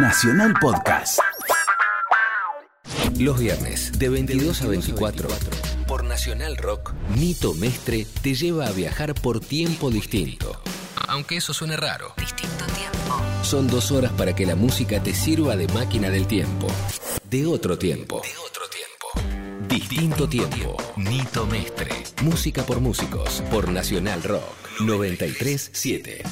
Nacional Podcast. Los viernes, de 22 a 24, por Nacional Rock, Nito Mestre te lleva a viajar por tiempo distinto. Aunque eso suene raro. Distinto tiempo. Son dos horas para que la música te sirva de máquina del tiempo. De otro tiempo. De otro tiempo. Distinto tiempo. Nito Mestre. Música por músicos. Por Nacional Rock. 937.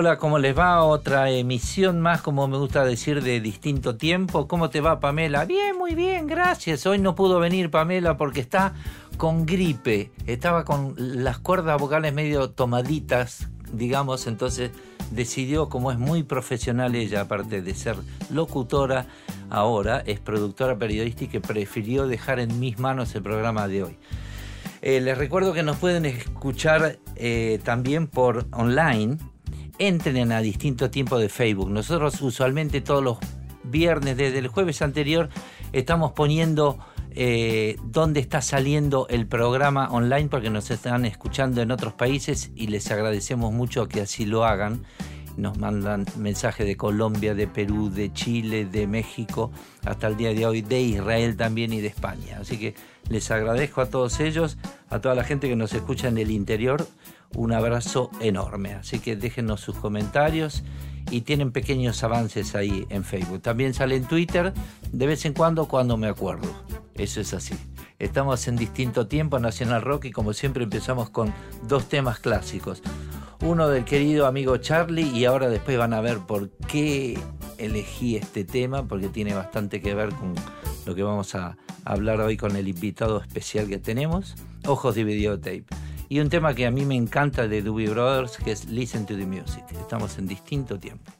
Hola, ¿cómo les va? Otra emisión más, como me gusta decir, de distinto tiempo. ¿Cómo te va, Pamela? Bien, muy bien, gracias. Hoy no pudo venir Pamela porque está con gripe. Estaba con las cuerdas vocales medio tomaditas, digamos, entonces decidió, como es muy profesional ella, aparte de ser locutora, ahora es productora periodística y prefirió dejar en mis manos el programa de hoy. Eh, les recuerdo que nos pueden escuchar eh, también por online entren a distinto tiempo de Facebook. Nosotros usualmente todos los viernes, desde el jueves anterior, estamos poniendo eh, dónde está saliendo el programa online porque nos están escuchando en otros países y les agradecemos mucho que así lo hagan. Nos mandan mensajes de Colombia, de Perú, de Chile, de México, hasta el día de hoy, de Israel también y de España. Así que les agradezco a todos ellos, a toda la gente que nos escucha en el interior un abrazo enorme. Así que déjenos sus comentarios y tienen pequeños avances ahí en Facebook. También sale en Twitter de vez en cuando cuando me acuerdo. Eso es así. Estamos en distinto tiempo Nacional Rock y como siempre empezamos con dos temas clásicos. Uno del querido amigo Charlie y ahora después van a ver por qué elegí este tema porque tiene bastante que ver con lo que vamos a hablar hoy con el invitado especial que tenemos, Ojos de Videotape y un tema que a mí me encanta de Doobie Brothers, que es Listen to the Music. Estamos en distinto tiempo.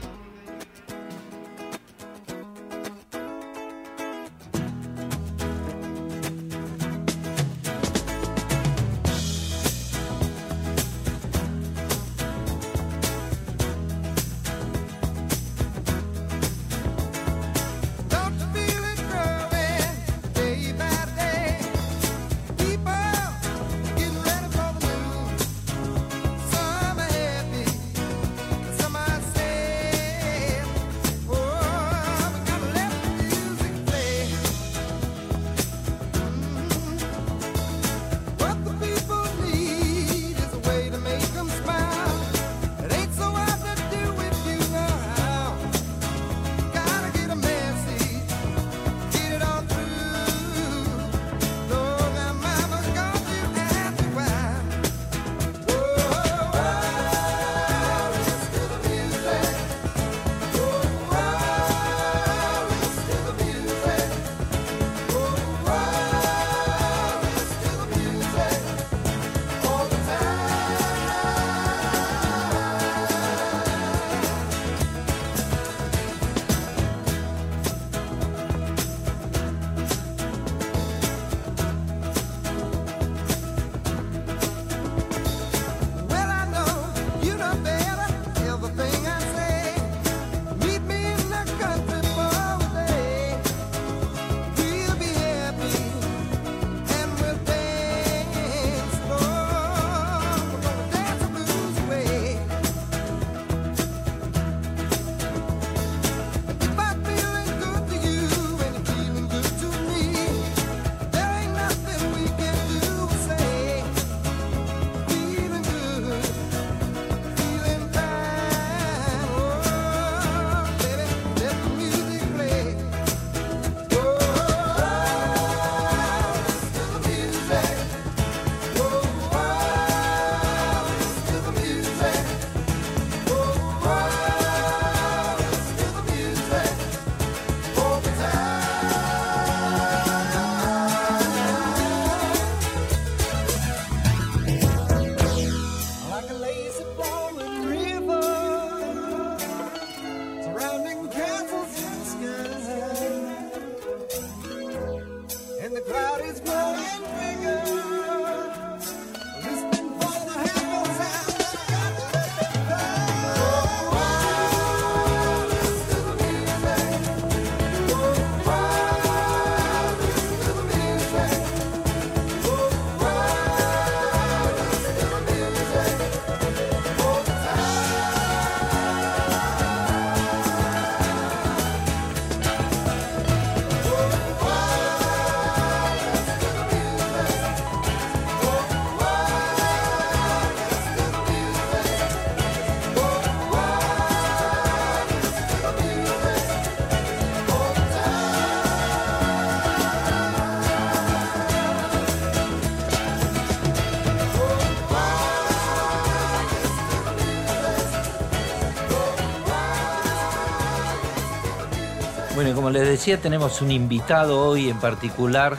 Como les decía, tenemos un invitado hoy en particular,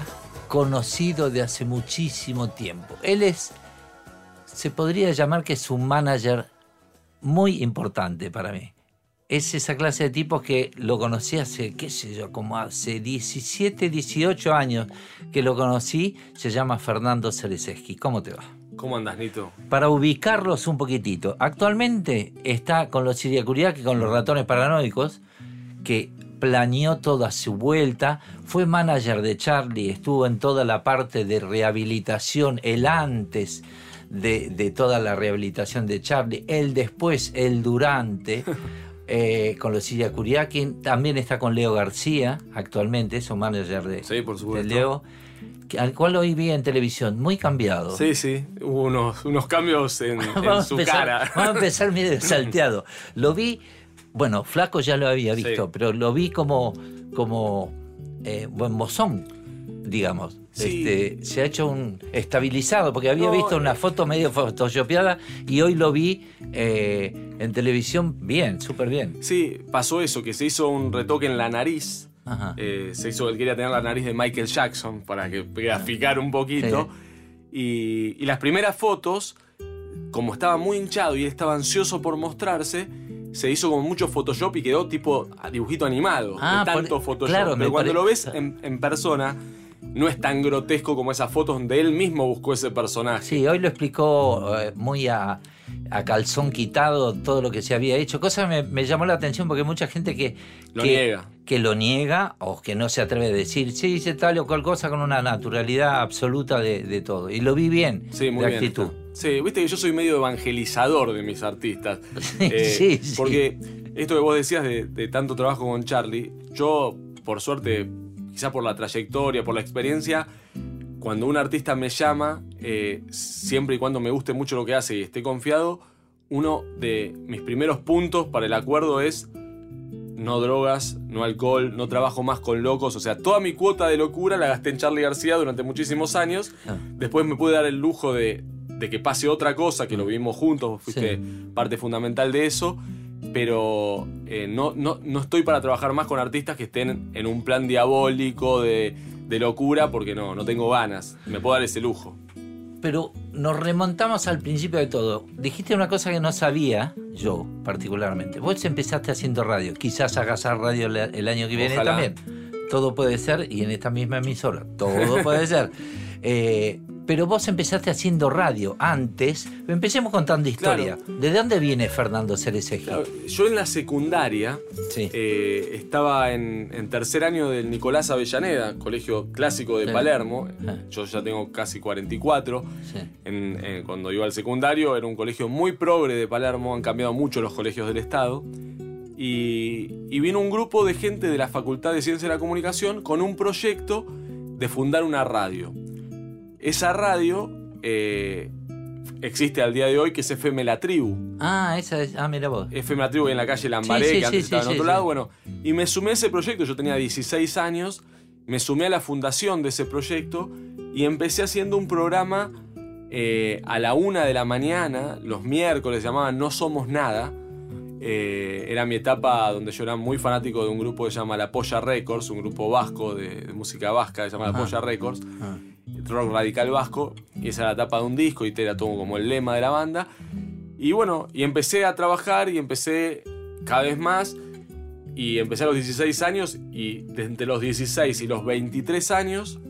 conocido de hace muchísimo tiempo. Él es, se podría llamar que es un manager muy importante para mí. Es esa clase de tipos que lo conocí hace, qué sé yo, como hace 17, 18 años que lo conocí. Se llama Fernando Cerezeski. ¿Cómo te va? ¿Cómo andas, Nito? Para ubicarlos un poquitito, actualmente está con los Siriacuriaki, con los ratones paranoicos, que planeó toda su vuelta, fue manager de Charlie, estuvo en toda la parte de rehabilitación, el antes de, de toda la rehabilitación de Charlie, el después, el durante, eh, con los Siriacuriaki, también está con Leo García, actualmente, es un manager de, Sí, por de. Leo, al cual hoy vi en televisión, muy cambiado. Sí, sí, hubo unos, unos cambios en, su empezar, cara. Vamos a empezar medio salteado. Lo vi, bueno, flaco ya lo había visto, Sí. pero lo vi como, como eh, buen mozón, digamos. Sí. Este, se ha hecho un estabilizado, porque había No, visto una eh. foto medio photoshopeada y hoy lo vi eh, en televisión bien, súper bien. Sí, pasó eso, que se hizo un retoque en la nariz. Ajá. Eh, se hizo, él quería tener la nariz de Michael Jackson para que graficar un poquito. Y, y las primeras fotos, como estaba muy hinchado y estaba ansioso por mostrarse, se hizo como mucho Photoshop y quedó tipo dibujito animado. Ah, de tanto por- Photoshop. claro, Pero cuando lo ves en, en persona, no es tan grotesco como esas fotos donde él mismo buscó ese personaje. Sí, hoy lo explicó eh, muy a, a calzón quitado todo lo que se había hecho. Cosa que me, me llamó la atención porque mucha gente que Lo que, niega. que lo niega o que no se atreve a decir, sí, hice tal o cual cosa con una naturalidad absoluta de, de todo. Y lo vi bien, Sí, muy de bien. actitud. Sí, viste que yo soy medio evangelizador de mis artistas. Eh, Sí, sí. Porque esto que vos decías de, de tanto trabajo con Charlie, yo, por suerte, quizá por la trayectoria, por la experiencia, cuando un artista me llama, eh, siempre y cuando me guste mucho lo que hace y esté confiado, uno de mis primeros puntos para el acuerdo es no drogas, no alcohol, no trabajo más con locos. O sea, toda mi cuota de locura la gasté en Charlie García durante muchísimos años. Ah. Después me pude dar el lujo de, de que pase otra cosa, que lo vivimos juntos, fuiste parte fundamental de eso. Pero eh, no, no, no estoy para trabajar más con artistas que estén en un plan diabólico de, de locura, porque no, no tengo ganas. Me puedo dar ese lujo. Pero nos remontamos al principio de todo. Dijiste una cosa que no sabía, yo particularmente. Vos empezaste haciendo radio. Quizás hagas radio el, el año que viene Ojalá. también. Todo puede ser, y en esta misma emisora, todo puede ser. Eh, pero vos empezaste haciendo radio antes. Empecemos contando historia. ¿De dónde viene Fernando Cerecegi? Claro, yo en la secundaria Sí. eh, estaba en, en tercer año del Nicolás Avellaneda, colegio clásico de Sí. Palermo. Ah. Yo ya tengo casi 44. Sí. En- en- cuando iba al secundario era un colegio muy progre de Palermo, han cambiado mucho los colegios del Estado. Y, y vino un grupo de gente de la Facultad de Ciencia de la Comunicación con un proyecto de fundar una radio. Esa radio eh, existe al día de hoy, que es FM La Tribu. Ah, esa es. Ah, mira vos. FM La Tribu en la calle Lambaré, Sí, sí, que antes sí, estaba en otro lado. Bueno, y me sumé a ese proyecto, yo tenía 16 años, me sumé a la fundación de ese proyecto y empecé haciendo un programa eh, a la una de la mañana, los miércoles, se llamaba No Somos Nada. Eh, era mi etapa donde yo era muy fanático de un grupo que se llama La Polla Records, un grupo vasco de, de música vasca que se llama La. Polla Records. Rock radical vasco, y esa era la tapa de un disco, y era todo como el lema de la banda. Y bueno, y empecé a trabajar y empecé cada vez más, y empecé a los 16 años, y entre los 16 y los 23 años,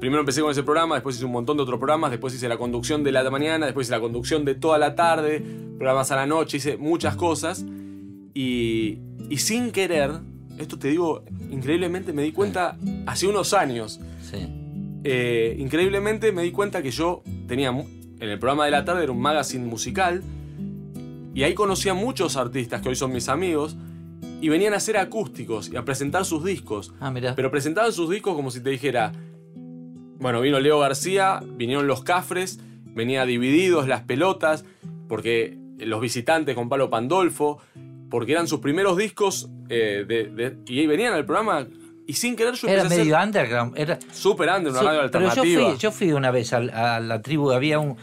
primero empecé con ese programa, después hice un montón de otros programas, después hice la conducción de la mañana, después hice la conducción de toda la tarde, programas a la noche, hice muchas cosas, y, y sin querer, esto te digo, increíblemente me di cuenta hace unos años, Sí. Eh, increíblemente me di cuenta que yo tenía en el programa de la tarde era un magazine musical y ahí conocí a muchos artistas que hoy son mis amigos y venían a hacer acústicos y a presentar sus discos. Ah, mira. Pero presentaban sus discos como si te dijera, bueno, vino Leo García, vinieron los Cafres, venía Divididos, Las Pelotas, porque los visitantes con Palo Pandolfo, porque eran sus primeros discos eh, de- de- y venían al programa y sin querer yo Era a medio underground. Era, super under, una Sí, radio pero yo alternativa. fui, yo fui una vez a, la tribu, había un,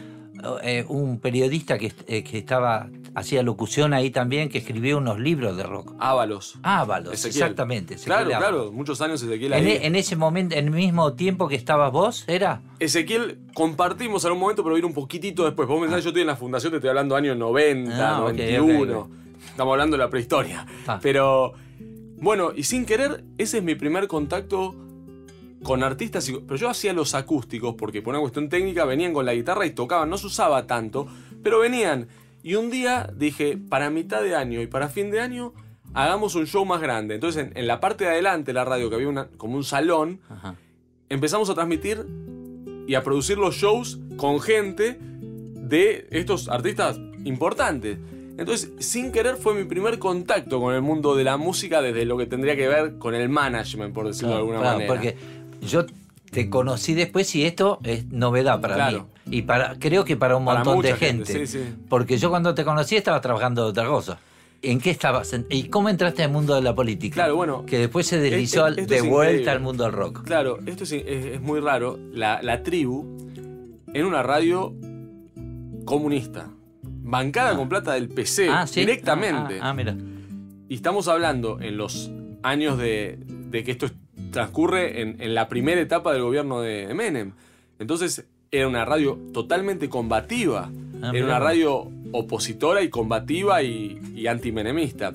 eh, un periodista que, eh, que estaba hacía locución ahí también, que escribió unos libros de rock. Ábalos. Ábalos, Ezequiel. exactamente. Ezequiel Claro, Ábalos. claro, muchos años Ezequiel ahí. e- en ese momento, en el mismo tiempo que estabas vos, ¿era? Ezequiel compartimos en un momento, pero vino un poquitito después. Vos pensás, yo estoy en la fundación, te estoy hablando años 90, Ah, ok, 91. ok, Estamos hablando de la prehistoria. Ah. Pero, bueno, y sin querer, ese es mi primer contacto con artistas. y- Pero yo hacía los acústicos, porque por una cuestión técnica venían con la guitarra y tocaban. No se usaba tanto, pero venían. Y un día dije, para mitad de año y para fin de año, hagamos un show más grande. Entonces, en, en la parte de adelante de la radio, que había una, como un salón, Ajá. empezamos a transmitir y a producir los shows con gente de estos artistas importantes. Entonces, sin querer, fue mi primer contacto con el mundo de la música desde lo que tendría que ver con el management, por decirlo de alguna Claro, manera. Porque yo te conocí después y esto es novedad para Claro. mí. Y para creo que para un Para montón de gente, gente. sí, sí. Porque yo cuando te conocí estaba trabajando de otra cosa. ¿En qué estabas? ¿Y cómo entraste al mundo de la política? Claro, bueno, Que después se deslizó es- al- esto de vuelta increíble. al mundo del rock. Claro, esto es, es- es muy raro. La, la tribu en una radio comunista, bancada con plata del PC, Ah, sí. directamente. Ah, ah, mira. Y estamos hablando en los años de, de que esto transcurre en, en la primera etapa del gobierno de Menem. Entonces, era una radio totalmente combativa. Ah, era una radio opositora y combativa y, y antimenemista.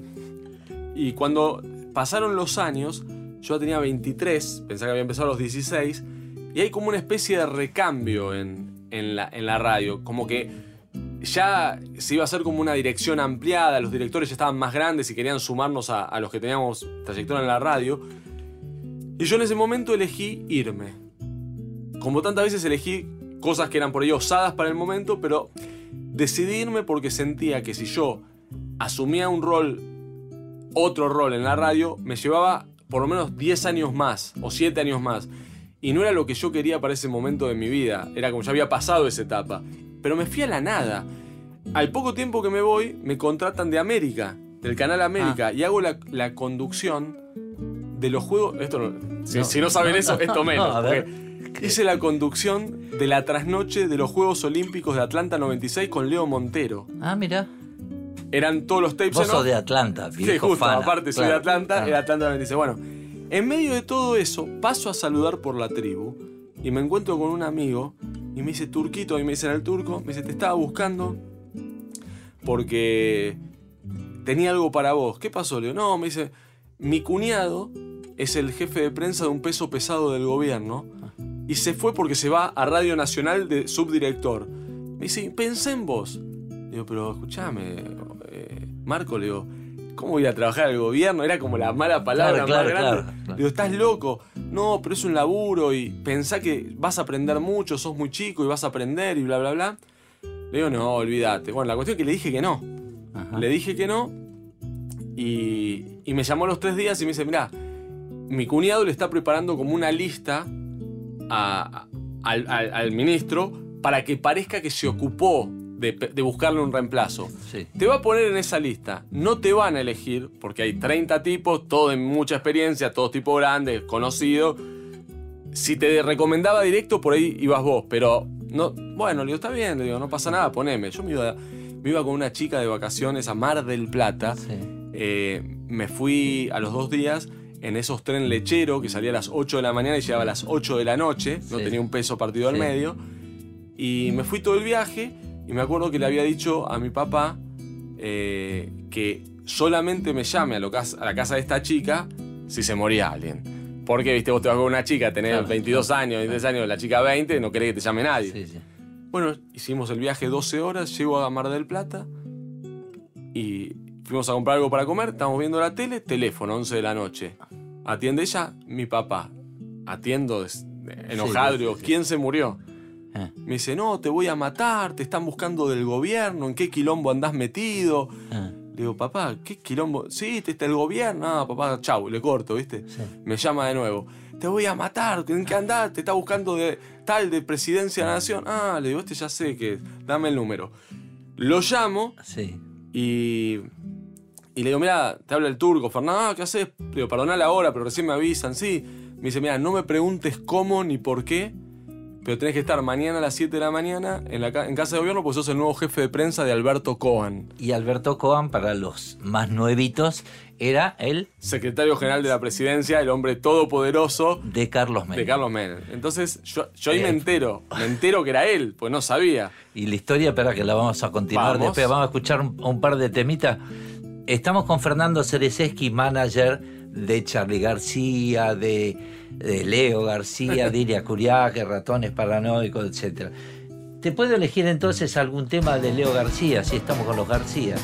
Y cuando pasaron los años, yo tenía 23, pensaba que había empezado a los 16, y hay como una especie de recambio en, en la, en la radio. Como que ya se iba a hacer como una dirección ampliada, los directores ya estaban más grandes y querían sumarnos a, los que teníamos trayectoria en la radio. Y yo en ese momento elegí irme. Como tantas veces elegí cosas que eran por ahí osadas para el momento, pero decidí irme porque sentía que si yo asumía un rol, otro rol en la radio, me llevaba por lo menos 10 años más o 7 años más. Y no era lo que yo quería para ese momento de mi vida. Era como ya había pasado esa etapa. Pero me fui a la nada. Al poco tiempo que me voy, me contratan de América, del canal América, y hago la, la conducción de los juegos. Esto no- si, No. si no saben eso, esto menos. A ver. Hice la conducción de la trasnoche de los Juegos Olímpicos de Atlanta 96 con Leo Montero. Ah, mira. Eran todos los tapes Vos sos de Atlanta, Sí, viejo justo, fana. aparte soy de Atlanta, claro. era Atlanta 96. Bueno, en medio de todo eso, paso a saludar por la tribu y me encuentro con un amigo y me dice, Turquito, y me dicen el turco, me dice, te estaba buscando porque tenía algo para vos. ¿Qué pasó, Leo? No, me dice, mi cuñado es el jefe de prensa de un peso pesado del gobierno y se fue porque se va a Radio Nacional de subdirector. Me dice, pensé en vos. Digo, pero escúchame, eh, Marco, le digo, ¿cómo voy a trabajar al gobierno? Era como la mala palabra Claro, más claro, grande. claro. Digo, estás loco. No, pero es un laburo y pensá que vas a aprender mucho, sos muy chico y vas a aprender y bla, bla, bla. Le digo, no, olvídate. Bueno, la cuestión es que le dije que no. Ajá. Le dije que no y, y me llamó a los tres días y me dice, mirá, mi cuñado le está preparando como una lista a- al, al- al ministro para que parezca que se ocupó de, buscarle un reemplazo. Sí. Te va a poner en esa lista. No te van a elegir, porque hay 30 tipos, todos de mucha experiencia, todos tipo grandes, conocidos. Si te recomendaba directo, por ahí ibas vos, pero no. Bueno, le digo, está bien, le digo, no pasa nada, poneme. Yo me iba, me iba con una chica de vacaciones a Mar del Plata. Sí. Eh, me fui a los dos días en esos tren lechero que salía a las 8 de la mañana y llegaba a las 8 de la noche. No tenía un peso partido al medio. Y me fui todo el viaje y me acuerdo que le había dicho a mi papá eh, que solamente me llame a, lo a la casa de esta chica si se moría alguien. Porque, viste, vos te vas con una chica, tenés Claro, 22 años, 23 años, la chica 20, no querés que te llame nadie. Sí, sí. Bueno, hicimos el viaje 12 horas, llego a Mar del Plata y fuimos a comprar algo para comer, estamos viendo la tele, teléfono, 11 de la noche. Atiende ella, mi papá. Atiendo enojado, sí. ¿quién se murió? Ah, Me dice, no, te voy a matar, te están buscando del gobierno, ¿en qué quilombo andás metido? ah, Le digo, papá, ¿qué quilombo? Sí, te está el gobierno. Ah, papá, chau, le corto, ¿viste? Sí. Me llama de nuevo. Te voy a matar, ¿en qué andás? Te está buscando de tal, de presidencia de la nación. Ah, le digo, este ya sé que, dame el número. Lo llamo sí. y, y le digo, mira, te habla el turco, Fernando, ah, ¿qué haces? Le digo, perdoná la hora, pero recién me avisan, sí. Me dice, mira, no me preguntes cómo ni por qué, pero tenés que estar mañana a las 7 de la mañana en, la, en casa de gobierno porque sos el nuevo jefe de prensa de Alberto Cohen. Y Alberto Coan, para los más nuevitos, era el secretario general de la presidencia, el hombre todopoderoso de Carlos Menem. de Carlos Menem. Entonces yo, yo ahí me Bien. entero, me entero que era él, pues no sabía. Y la historia, espera que la vamos a continuar Vamos. después. Vamos a escuchar un, un par de temitas. Estamos con Fernando Cerezeski, manager de Charlie García, de, de Leo García, de Iria Curiaque, Ratones Paranoicos, etc. ¿Te puedo elegir entonces algún tema de Leo García, si estamos con los García?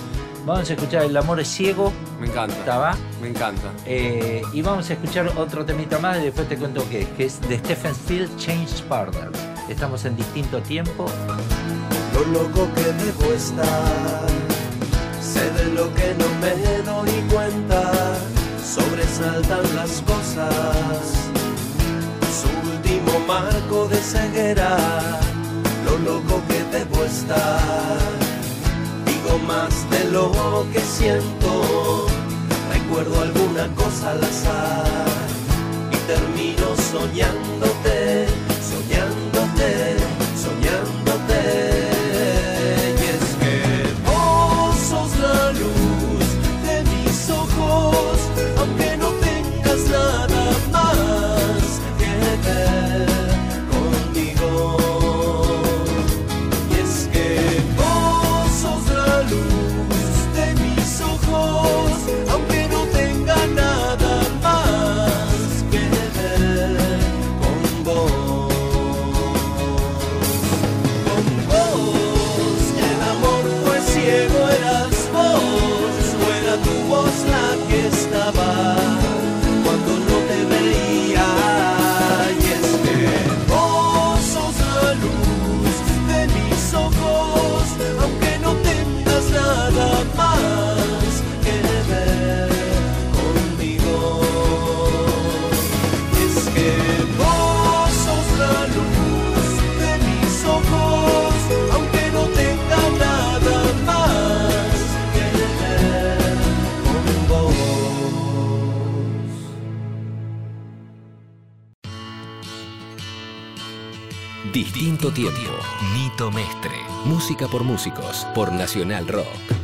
Vamos a escuchar El amor es ciego, Me encanta. ¿estaba? Me encanta. Eh, y vamos a escuchar otro temita más y después te cuento qué es, que es de Stephen Steele, Change Partners. Estamos en distinto tiempo. lo loco que debo estar. Sé de lo que no me doy cuenta, sobresaltan las cosas. Su último marco de ceguera, lo loco que debo estar. Digo más de lo que siento, recuerdo alguna cosa al azar y termino soñándote, Distinto Tiempo. Nito Mestre. Música por músicos. Por Nacional Rock.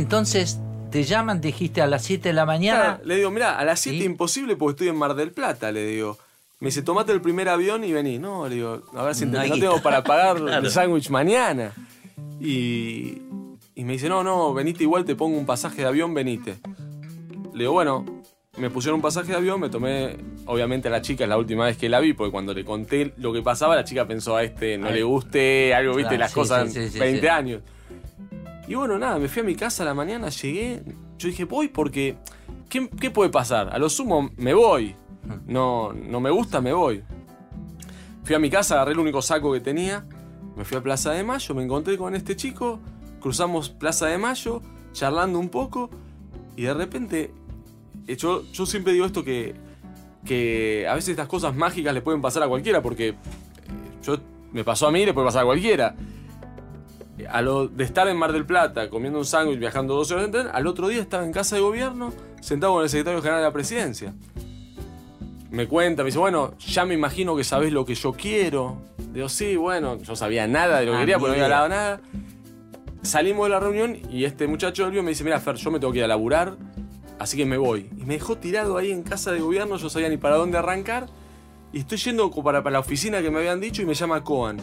Entonces te llaman, dijiste a las 7 de la mañana. Claro, le digo, mira, a las 7 ¿Sí? imposible porque estoy en Mar del Plata, le digo. Me dice, tomate el primer avión y vení. No, le digo, a ver si No tengo para pagar Claro. el sándwich mañana. Y, y me dice, no, no, venite igual, te pongo un pasaje de avión, venite. Le digo, bueno, me pusieron un pasaje de avión, me tomé, obviamente a la chica, es la última vez que la vi, porque cuando le conté lo que pasaba, la chica pensó a este, no Ay. le guste, algo, viste, Claro, las sí, cosas, sí, sí, sí, 20 sí. años. Y bueno, nada, me fui a mi casa a la mañana, llegué. Yo dije, voy porque. ¿Qué, qué puede pasar? A lo sumo, me voy. No, no me gusta, me voy. Fui a mi casa, agarré el único saco que tenía. Me fui a Plaza de Mayo, me encontré con este chico. Cruzamos Plaza de Mayo, charlando un poco. Y de repente. eh, Yo, yo siempre digo esto que. Que a veces estas cosas mágicas le pueden pasar a cualquiera, porque. eh, Yo, me pasó a mí, le puede pasar a cualquiera a lo de estar en Mar del Plata comiendo un sándwich, viajando dos horas en tren, al otro día estaba en casa de gobierno, sentado con el secretario general de la presidencia. Me cuenta, me dice, bueno, ya me imagino que sabés lo que yo quiero. Digo, sí, bueno, yo sabía nada de lo que Ah, quería, porque no había hablado nada. Salimos de la reunión y este muchacho Olvio me dice, mira, Fer, yo me tengo que ir a laburar, así que me voy. Y me dejó tirado ahí en casa de gobierno, yo sabía ni para dónde arrancar. Y estoy yendo para, para la oficina que me habían dicho y me llama Coan.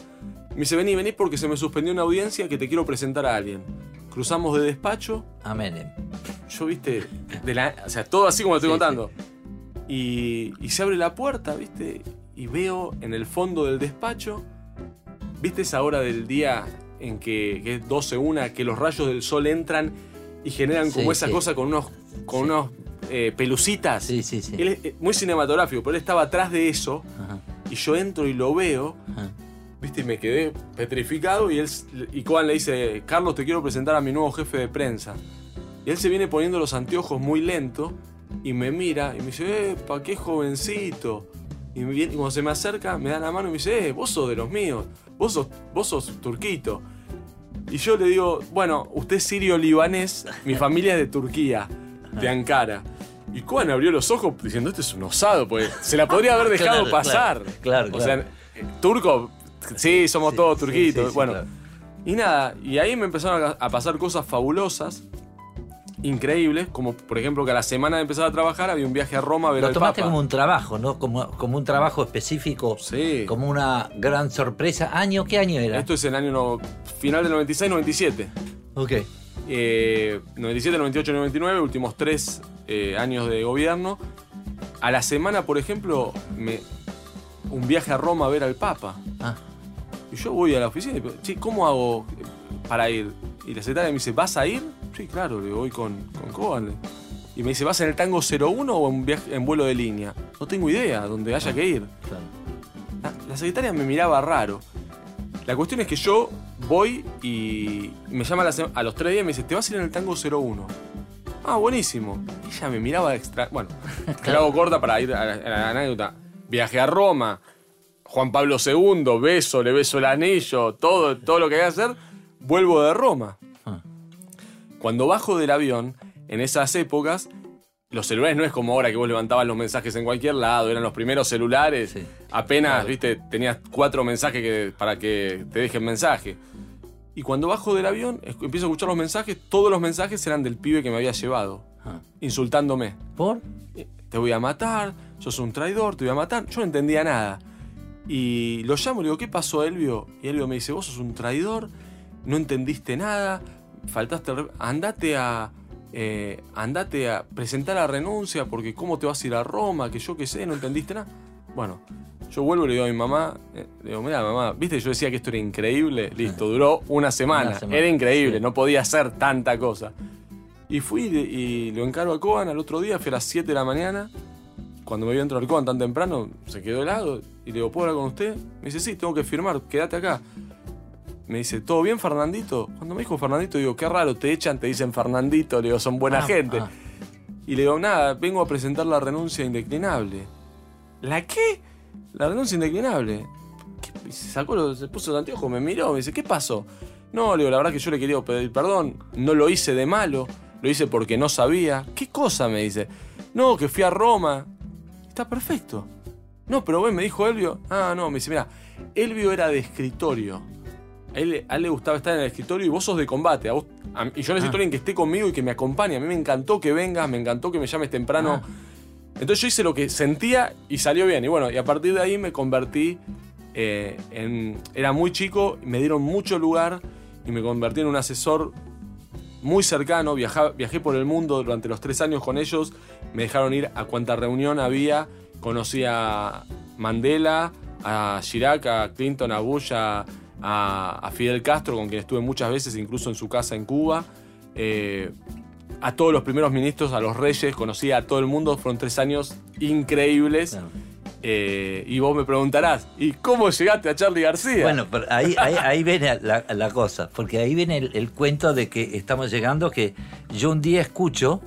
Me dice, vení, vení porque se me suspendió una audiencia que te quiero presentar a alguien. Cruzamos de despacho, Amén. yo viste, de la, o sea, todo así como lo estoy Sí, contando. Y, y se abre la puerta, viste, y veo en el fondo del despacho, viste esa hora del día en que, que es 12, una, que los rayos del sol entran y generan como Sí, esa cosa con unos, con Sí. unos eh, pelucitas. Sí, sí, sí. Él es eh, muy cinematográfico, pero él estaba atrás de eso Ajá, y yo entro y lo veo. ajá. Viste, y me quedé petrificado y él y Coan le dice, Carlos, te quiero presentar a mi nuevo jefe de prensa. Y él se viene poniendo los anteojos muy lento y me mira y me dice, epa, qué jovencito. Y, me viene- y cuando se me acerca, me da la mano y me dice, eh, vos sos de los míos, vos sos, vos sos turquito. Y yo le digo, bueno, usted es sirio-libanés, mi familia es de Turquía, de Ankara. Y Coan abrió los ojos diciendo, este es un osado, pues se la podría haber dejado Claro, pasar. claro, claro, O sea, claro. eh, turco, sí, somos Sí, todos turquitos. sí, sí, bueno, claro. y nada, y ahí me empezaron a, pasar cosas fabulosas, increíbles, como por ejemplo que a la semana de empezar a trabajar había un viaje a Roma a ver Lo al tomaste Papa. como un trabajo, ¿no? Como, como un trabajo específico, Sí. como una gran sorpresa. ¿Año? ¿Qué año era? Esto es el año no- final del 96-97. Ok. Eh, 97, 98, 99, últimos tres eh, años de gobierno. A la semana, por ejemplo, me, un viaje a Roma a ver al Papa. Ah, Y yo voy a la oficina y digo, che, ¿cómo hago para ir? Y la secretaria me dice, ¿vas a ir? Sí, claro, le voy con, con Coban. Y me dice, ¿vas en el tango 01 o en, viaje, en vuelo de línea? No tengo idea, donde haya que ir. La, la secretaria me miraba raro. La cuestión es que yo voy y me llama a, la sema- a los tres días y me dice, ¿te vas a ir en el tango 01? Ah, buenísimo. Ella me miraba extra... Bueno, te la hago corta para ir a la, a la anécdota. Viaje a Roma, Juan Pablo II, beso, le beso el anillo, todo, todo lo que hay que hacer, vuelvo de Roma. Ah. Cuando bajo del avión, en esas épocas, los celulares no es como ahora que vos levantabas los mensajes en cualquier lado, eran los primeros celulares. Sí. Apenas, Claro. viste, tenías cuatro mensajes que- para que te dejen mensaje. Y cuando bajo del avión, empiezo a escuchar los mensajes, todos los mensajes eran del pibe que me había llevado, Ah. insultándome. ¿Por? Te voy a matar, sos un traidor, te voy a matar. Yo no entendía nada. Y lo llamo y le digo, ¿qué pasó, Elvio? Y Elvio me dice, vos sos un traidor, no entendiste nada, faltaste... Andate a... eh, andate a presentar la renuncia porque cómo te vas a ir a Roma, que yo qué sé, no entendiste nada. Bueno, yo vuelvo y le digo a mi mamá, eh, le digo, mira mamá, viste, yo decía que esto era increíble, listo, duró una semana, Una semana, era increíble, sí. no podía hacer tanta cosa. Y fui y, y lo encargo a Coban al otro día, fui a las 7 de la mañana. Cuando me vio entrar al Coban tan temprano, se quedó helado. Y le digo, ¿puedo hablar con usted? Me dice, sí, tengo que firmar, quédate acá. Me dice, ¿todo bien, Fernandito? Cuando me dijo Fernandito, digo, qué raro, te echan, te dicen Fernandito, le digo, son buena Ah, gente. ah. Y le digo, nada, vengo a presentar la renuncia indeclinable. ¿La qué? La renuncia indeclinable. ¿Qué? Y Se sacó, se puso los anteojos, me miró, me dice, ¿qué pasó? No, le digo, la verdad que yo le quería pedir perdón, no lo hice de malo, lo hice porque no sabía. ¿Qué cosa? Me dice. No, que fui a Roma. Está perfecto. No, pero ven, me dijo Elvio. Ah, no, me dice, mira, Elvio era de escritorio. A él, a él le gustaba estar en el escritorio y vos sos de combate. a vos- a- y yo necesito Ah. alguien que esté conmigo y que me acompañe. A mí me encantó que vengas, me encantó que me llames temprano. Ah. Entonces yo hice lo que sentía y salió bien. Y bueno, y a partir de ahí me convertí eh, en... Era muy chico, me dieron mucho lugar y me convertí en un asesor muy cercano. Viajé por el mundo durante los tres años con ellos. Me dejaron ir a cuanta reunión había. Conocí a Mandela, a Chirac, a Clinton, a Bush, a, Fidel Castro, con quien estuve muchas veces, incluso en su casa en Cuba. Eh, a todos los primeros ministros, a los reyes, conocí a todo el mundo. Fueron tres años increíbles. Eh, y vos me preguntarás, ¿y cómo llegaste a Charlie García? Bueno, pero ahí, ahí, ahí viene la, la cosa, porque ahí viene el, el cuento de que estamos llegando, que yo un día escucho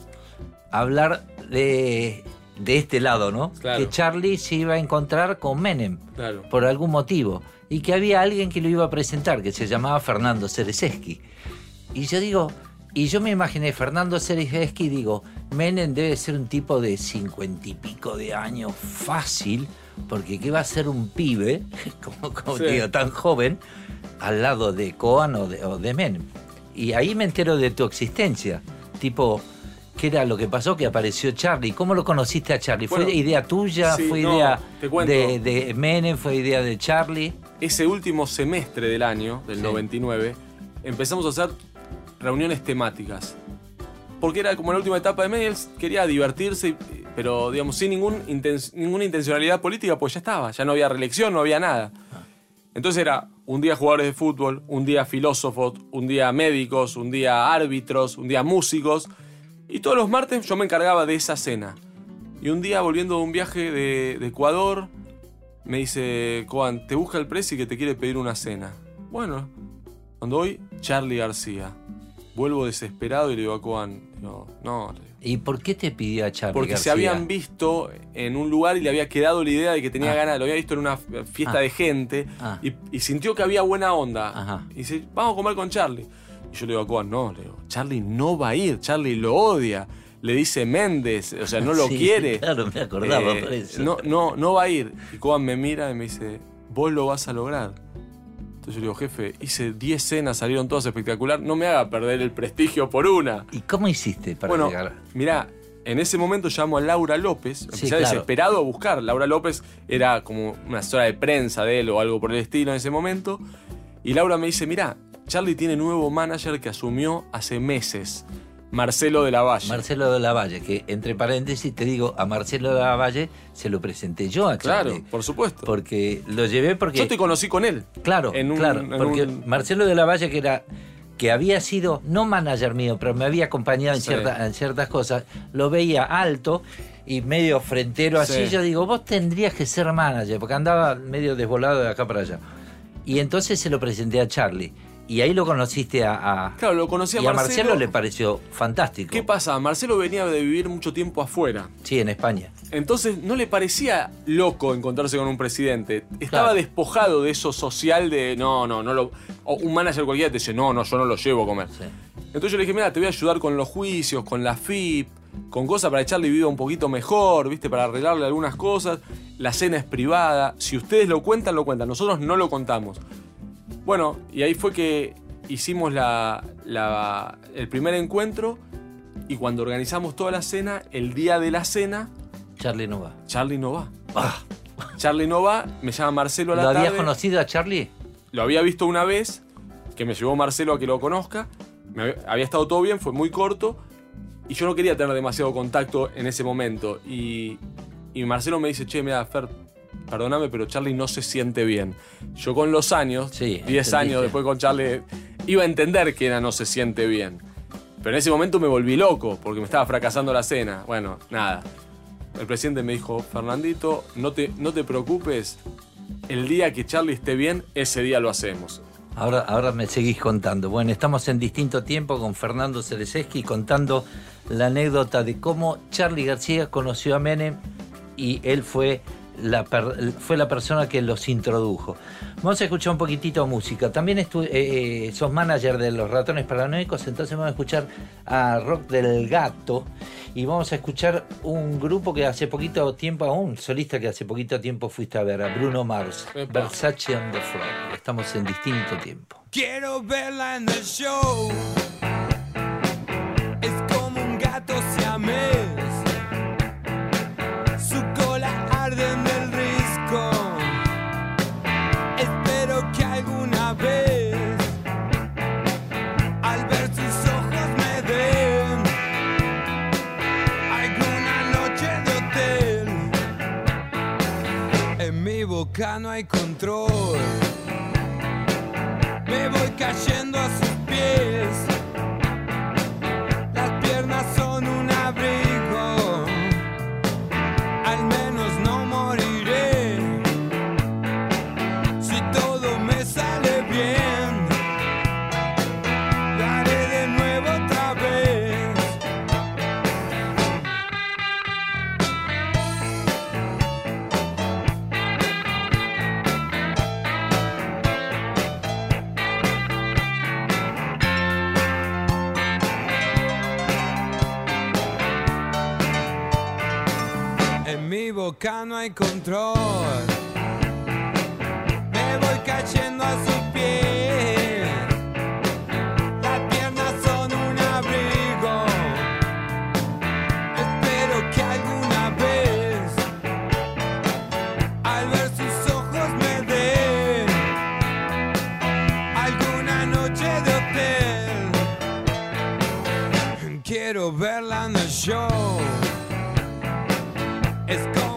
hablar de, de este lado, ¿no? Claro. Que Charlie se iba a encontrar con Menem Claro. por algún motivo y que había alguien que lo iba a presentar, que se llamaba Fernando Cereseski. Y yo digo, y yo me imaginé Fernando Cereseski, digo, Menem debe ser un tipo de cincuenta y pico de años fácil, porque ¿qué va a ser un pibe, como, como Sí. digo, tan joven, al lado de Coan o de, o de Menem? Y ahí me entero de tu existencia, tipo... ¿Qué era lo que pasó? Que apareció Charlie. ¿Cómo lo conociste a Charlie? ¿Fue Bueno, idea tuya? sí, ¿Fue no, idea de, de Menem? ¿Fue idea de Charlie? ese último semestre del año, del Sí. 99, empezamos a hacer reuniones temáticas. Porque era como la última etapa de él quería divertirse, pero digamos, sin ningún ninguna intencionalidad política, pues ya estaba, ya no había reelección, no había nada. Entonces era un día jugadores de fútbol, un día filósofos, un día médicos, un día árbitros, un día músicos. Y todos los martes yo me encargaba de esa cena. Y un día volviendo de un viaje de, Ecuador, me dice, Coan, te busca el presi que te quiere pedir una cena. Bueno, cuando voy, Charlie García. Vuelvo desesperado y le digo a Coan, no, digo, ¿Y por qué te pidió a Charlie porque se habían visto en un lugar y le había quedado la idea de que tenía Ah. ganas, lo había visto en una fiesta Ah. de gente Ah. y, y sintió que había buena onda. Ajá. Y dice, vamos a comer con Charlie. Y yo le digo a Coan, no, le digo, Charlie no va a ir, Charlie lo odia. Le dice Méndez, o sea, no lo Sí, quiere. Claro, me acordaba Eh, por eso. No, no, no va a ir. Y Coan me mira y me dice, vos lo vas a lograr. Entonces yo le digo, jefe, hice 10 cenas, salieron todas espectacular, no me haga perder el prestigio por una. ¿Y cómo hiciste para bueno, llegar? mirá, en ese momento llamo a Laura López, empecé claro. desesperado a buscar. Laura López era como una asesora de prensa de él o algo por el estilo en ese momento. Y Laura me dice, mirá, Charlie tiene nuevo manager que asumió hace meses, Marcelo de la Valle. Marcelo de la Valle, que entre paréntesis te digo, a Marcelo de la Valle se lo presenté yo a claro, Charlie. por supuesto. Porque lo llevé porque... Yo te conocí con él. Claro, en un- claro, en porque un- Marcelo de la Valle que era que había sido no manager mío, pero me había acompañado en, Sí. cierta- en ciertas cosas, lo veía alto y medio frentero así, Sí. yo digo, vos tendrías que ser manager, porque andaba medio desvolado de acá para allá. Y entonces se lo presenté a Charlie. Y ahí lo conociste a... a- Claro, lo conocí a y a Marcelo. Marcelo le pareció fantástico. ¿Qué pasa? Marcelo venía de vivir mucho tiempo afuera. Sí, en España. Entonces no le parecía loco encontrarse con un presidente. Estaba Claro. despojado de eso social de no, no, no lo. O un manager cualquiera te dice, no, no, yo no lo llevo a comer. Sí. Entonces yo le dije, mira, te voy a ayudar con los juicios, con la FIP, con cosas para echarle vida un poquito mejor, ¿viste? Para arreglarle algunas cosas. La cena es privada. Si ustedes lo cuentan, lo cuentan. Nosotros no lo contamos. Bueno, y ahí fue que hicimos la, la- el primer encuentro. Y cuando organizamos toda la cena, el día de la cena, Charlie no va. Charlie no va. Charlie no va, me llama Marcelo a la ¿Lo tarde. habías conocido a Charlie? Lo había visto una vez, que me llevó Marcelo a que lo conozca. Me había, había estado todo bien, fue muy corto. Y yo no quería tener demasiado contacto en ese momento. Y, y Marcelo me dice, che, mira, Fer, perdóname, pero Charlie no se siente bien. Yo con los años, Sí, 10 entendiste. años después con Charlie, iba a entender que era no se siente bien. Pero en ese momento me volví loco, porque me estaba fracasando la cena. Bueno, nada. El presidente me dijo, Fernandito, no te, no te preocupes, el día que Charlie esté bien, ese día lo hacemos. Ahora, ahora me seguís contando. Bueno, estamos en distinto tiempo con Fernando Cereseski contando la anécdota de cómo Charlie García conoció a Menem y él fue la, per- fue la persona que los introdujo. Vamos a escuchar un poquitito de música. También estu- eh, eh, sos manager de los ratones paranoicos, entonces vamos a escuchar a Rock del Gato y vamos a escuchar un grupo que hace poquito tiempo, a un solista que hace poquito tiempo fuiste a ver, a Bruno Mars. Versace on the Floor. Estamos en distinto tiempo. Quiero verla en el show. Es como un gato siamés. Boca no hay control. Me voy cayendo a boca no hay control. Me voy cayendo a sus pies. Las piernas son un abrigo. Espero que alguna vez, al ver sus ojos, me den alguna noche de hotel. Quiero verla en el show. Es como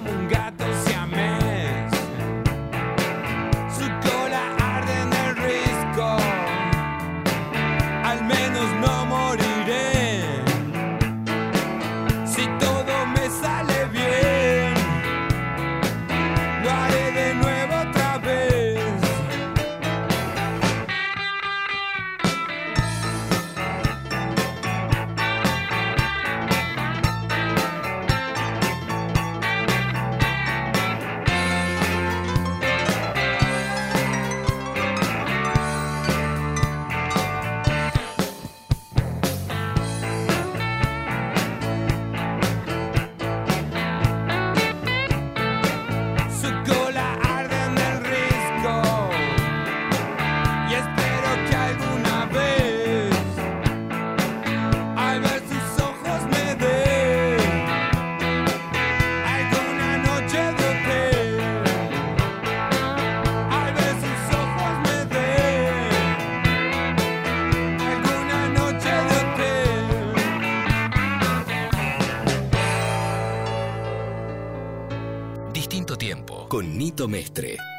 Benito Mestre.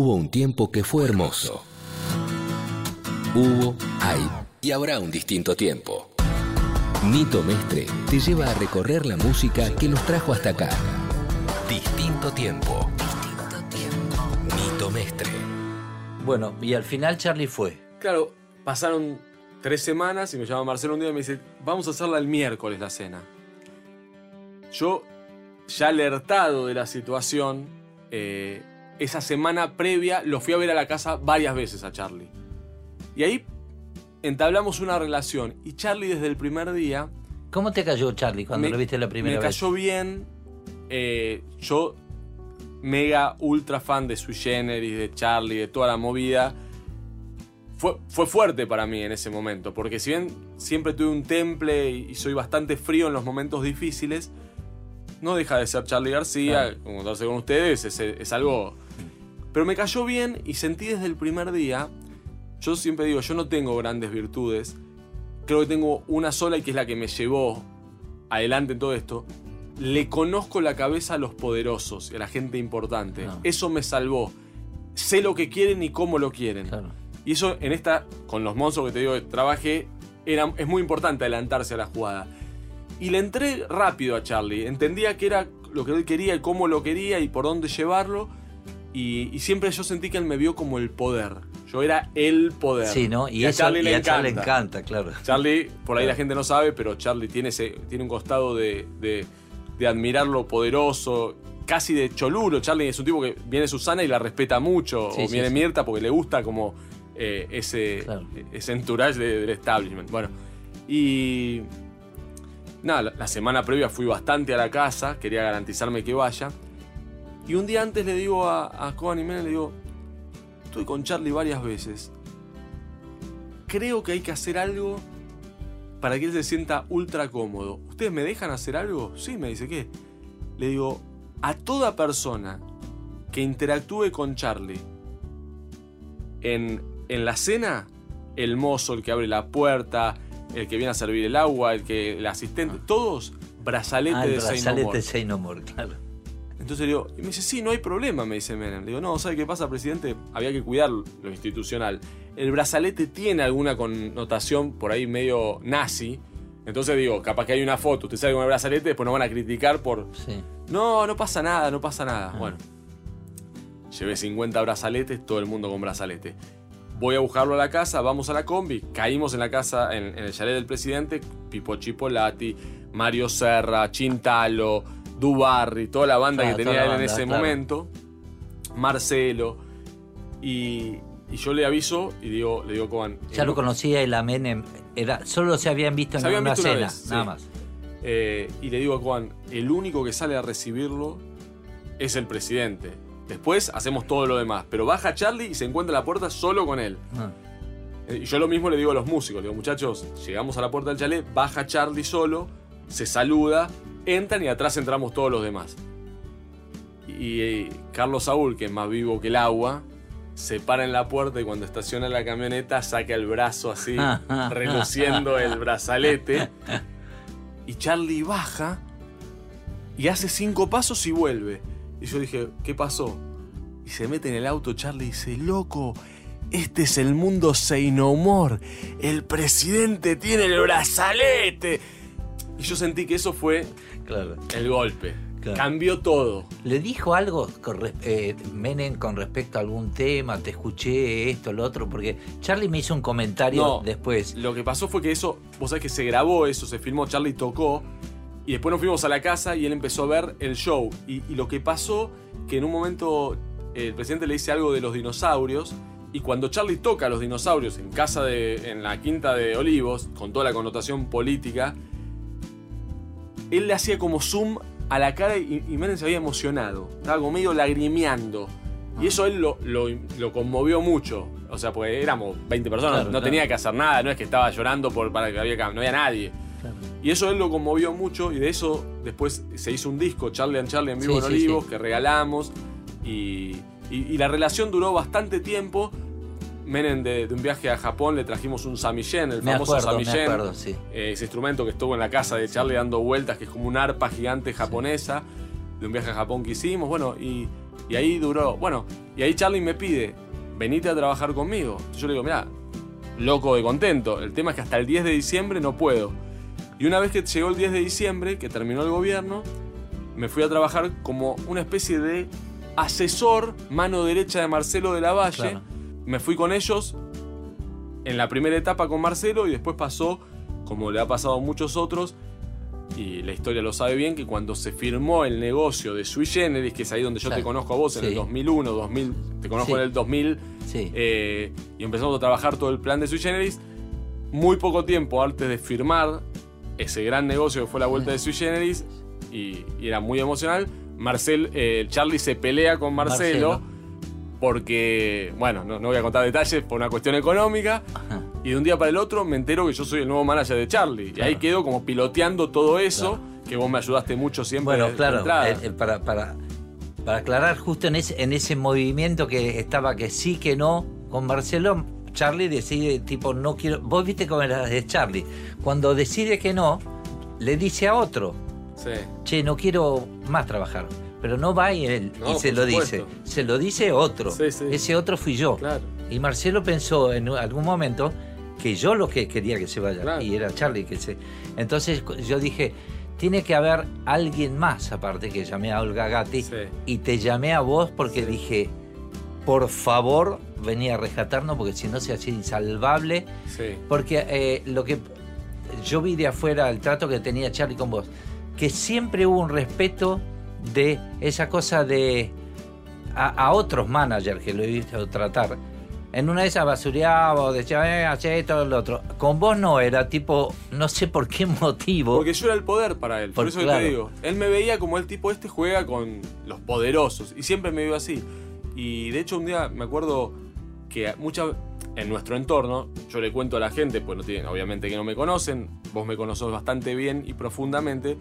Hubo un tiempo que fue hermoso. Hubo, hay y habrá un distinto tiempo. Nito Mestre te lleva a recorrer la música que nos trajo hasta acá. Distinto tiempo. Distinto tiempo. Nito Mestre. Bueno, y al final Charlie fue. Claro, pasaron tres semanas y me llama Marcelo un día y me dice, vamos a hacerla el miércoles la cena. Yo, ya alertado de la situación, eh, esa semana previa lo fui a ver a la casa varias veces a Charlie. Y ahí entablamos una relación. Y Charlie desde el primer día ¿Cómo te cayó Charlie cuando me- lo viste la primera me vez? cayó bien. eh, yo, mega ultra fan de Sui Generis, de Charlie, de toda la movida. Fue, fue fuerte para mí en ese momento, porque si bien siempre tuve un temple y, soy bastante frío en los momentos difíciles, no deja de ser Charlie García, Claro. contarse con ustedes, es, es algo... Pero me cayó bien y sentí desde el primer día, yo siempre digo, yo no tengo grandes virtudes, creo que tengo una sola y que es la que me llevó adelante en todo esto. Le conozco la cabeza a los poderosos y a la gente importante. Ah. Eso me salvó. Sé lo que quieren y cómo lo quieren. Claro. Y eso en esta, con los monstruos que te digo trabajé, era, es muy importante adelantarse a la jugada. Y le entré rápido a Charlie. Entendía que era lo que él quería y cómo lo quería y por dónde llevarlo. Y, y siempre yo sentí que él me vio como el poder. Yo era el poder. Sí, ¿no? Y, a eso Charlie y le a Charlie le encanta. claro. Charlie, por ahí la gente no sabe, pero Charlie tiene, ese, tiene un costado de, de- de admirar lo poderoso, casi de cholulo. Charlie es un tipo que viene Susana y la respeta mucho, Sí, o sí, viene sí. Mirta porque le gusta como eh, ese, Claro. ese entourage de- del establishment. Bueno, y nada, la, la semana previa fui bastante a la casa, quería garantizarme que vaya. Y un día antes le digo a, a y Menem, le digo, estuve con Charlie varias veces. Creo que hay que hacer algo para que él se sienta ultra cómodo. ¿Ustedes me dejan hacer algo? Sí, me dice, ¿qué? Le digo, a toda persona que interactúe con Charlie en, en la cena, el mozo, el que abre la puerta, el que viene a servir el agua, el que el asistente, todos brazalete Ah, el de Say No brazalete More. Say No More, claro. Entonces le digo, y me dice, sí, no hay problema, me dice Menem. Le digo, no, ¿sabe qué pasa, presidente? Había que cuidar lo institucional. El brazalete tiene alguna connotación por ahí medio nazi. Entonces digo, capaz que hay una foto, usted sale con el brazalete, después nos van a criticar por... Sí. No, no pasa nada, no pasa nada. Ah. Bueno, llevé 50 brazaletes, todo el mundo con brazalete. Voy a buscarlo a la casa, vamos a la combi, caímos en la casa, en, en el chalet del presidente, Pipo Chipolati, Mario Serra, Chintalo, Dubarri, toda la banda Claro, que toda tenía él en ese claro. momento, Marcelo, y, y yo le aviso y digo, le digo a Coban, Ya eh, lo conocía y la Menem. Era, solo se habían visto en habían una visto una cena, vez, sí. nada más. Eh, y le digo a Juan, el único que sale a recibirlo es el presidente. Después hacemos todo lo demás. Pero baja Charlie y se encuentra en la puerta solo con él. Ah, Eh, Y yo lo mismo le digo a los músicos. Le digo, muchachos, llegamos a la puerta del chalet, baja Charlie solo, se saluda, entran y atrás entramos todos los demás. Y, eh, Carlos Saúl, que es más vivo que el agua, se para en la puerta y cuando estaciona la camioneta saca el brazo así, reluciendo el brazalete. Y Charlie baja y hace cinco pasos y vuelve. Y yo dije, ¿qué pasó? Y se mete en el auto Charlie y dice, loco, este es el mundo Say No More. El presidente tiene el brazalete. Y yo sentí que eso fue claro. el golpe. Claro. Cambió todo. ¿Le dijo algo con eh, Menem con respecto a algún tema? Te escuché esto, lo otro, porque Charlie me hizo un comentario No. después. Lo que pasó fue que eso, vos sabés que se grabó eso, se filmó, Charlie tocó. Y después nos fuimos a la casa y él empezó a ver el show. Y, y lo que pasó, que en un momento eh, el presidente le dice algo de los dinosaurios. Y cuando Charlie toca a los dinosaurios en casa de. en la quinta de Olivos, con toda la connotación política, él le hacía como zoom a la cara y, y Menem se había emocionado. Estaba como medio lagrimeando. Y eso él lo, lo- lo conmovió mucho. O sea, porque éramos 20 personas, Claro, no claro. tenía que hacer nada, no es que estaba llorando por, para que había no había nadie. Claro. Y eso él lo conmovió mucho y de eso después se hizo un disco, Charlie and Charlie en vivo Sí, en sí, Olivos, sí. que regalamos. Y, y- y la relación duró bastante tiempo. Menem de, de un viaje a Japón le trajimos un samillén, el Me famoso acuerdo, me samillén. acuerdo, sí. Eh, ese instrumento que estuvo en la casa de Charlie dando vueltas, que es como una arpa gigante japonesa, de un viaje a Japón que hicimos, bueno, y, y ahí duró, bueno, y ahí Charlie me pide, venite a trabajar conmigo. Yo le digo, mira, loco de contento, el tema es que hasta el 10 de diciembre no puedo. Y una vez que llegó el 10 de diciembre, que terminó el gobierno, me fui a trabajar como una especie de asesor, mano derecha de Marcelo de la Valle. Claro. Me fui con ellos en la primera etapa con Marcelo y después pasó, como le ha pasado a muchos otros, y la historia lo sabe bien, que cuando se firmó el negocio de Sui Generis, que es ahí donde yo Claro. te conozco a vos en el 2001, 2000, te conozco Sí. en el 2000, Sí. eh, y empezamos a trabajar todo el plan de Sui Generis, muy poco tiempo antes de firmar ese gran negocio que fue la vuelta de Sui Generis, y, y era muy emocional, Marcel, eh, Charlie se pelea con Marcelo, Marcelo. Porque, bueno, no, no voy a contar detalles por una cuestión económica, Ajá. y de un día para el otro me entero que yo soy el nuevo manager de Charlie. Y ahí quedo como piloteando todo eso, que vos me ayudaste mucho siempre. Bueno, claro, eh, eh, para, para, para aclarar justo en ese, en ese movimiento que estaba que sí, que no, con Marcelo, Charlie decide, tipo, no quiero. Vos viste cómo era de Charlie. Cuando decide que no, le dice a otro, Sí. che, no quiero más trabajar. Pero no va y él No, y se lo dice. Se lo dice otro. Sí, sí. Ese otro fui yo. Claro. Y Marcelo pensó en algún momento que yo lo que quería que se vaya. Claro. Y era Charlie que se. Entonces yo dije, tiene que haber alguien más, aparte que llamé a Olga Gatti. Sí. Y te llamé a vos porque dije, por favor, venía a rescatarnos porque si no se hacía insalvable. Porque eh, lo que yo vi de afuera, el trato que tenía Charlie con vos, que siempre hubo un respeto de esa cosa de a, a otros managers que lo he visto tratar. En una de esas basureaba o decía, eh, hace esto, lo otro. Con vos no, era tipo, no sé por qué motivo. Porque yo era el poder para él. Por, Por- eso que claro. te digo. Él me veía como el tipo este juega con los poderosos. Y siempre me vio así. Y de hecho un día me acuerdo que muchas en nuestro entorno, yo le cuento a la gente, pues no tienen, obviamente que no me conocen, vos me conocés bastante bien y profundamente.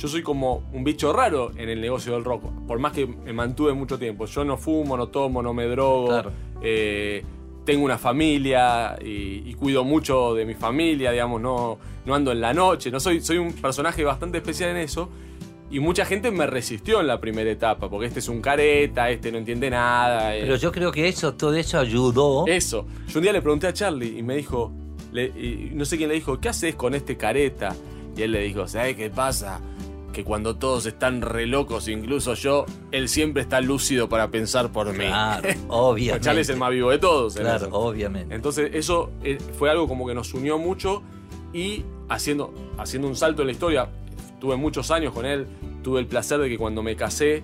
Yo soy como un bicho raro en el negocio del rock, por más que me mantuve mucho tiempo. Yo no fumo, no tomo, no me drogo. Claro. eh, tengo una familia y, y cuido mucho de mi familia, digamos, no, no ando en la noche, no soy, soy un personaje bastante especial en eso. Y mucha gente me resistió en la primera etapa, porque este es un careta, este no entiende nada. eh. Pero yo creo que eso, todo eso ayudó. Eso. Yo un día le pregunté a Charlie y me dijo, le- y no sé quién le dijo, ¿qué haces con este careta? Y él le dijo, ¿sabes qué pasa? Que cuando todos están re locos, incluso yo, él siempre está lúcido para pensar por mí. Claro, obviamente. Charlie es el más vivo de todos. en Claro, eso. obviamente. Entonces eso eh, fue algo como que nos unió mucho y haciendo, haciendo un salto en la historia, tuve muchos años con él, tuve el placer de que cuando me casé,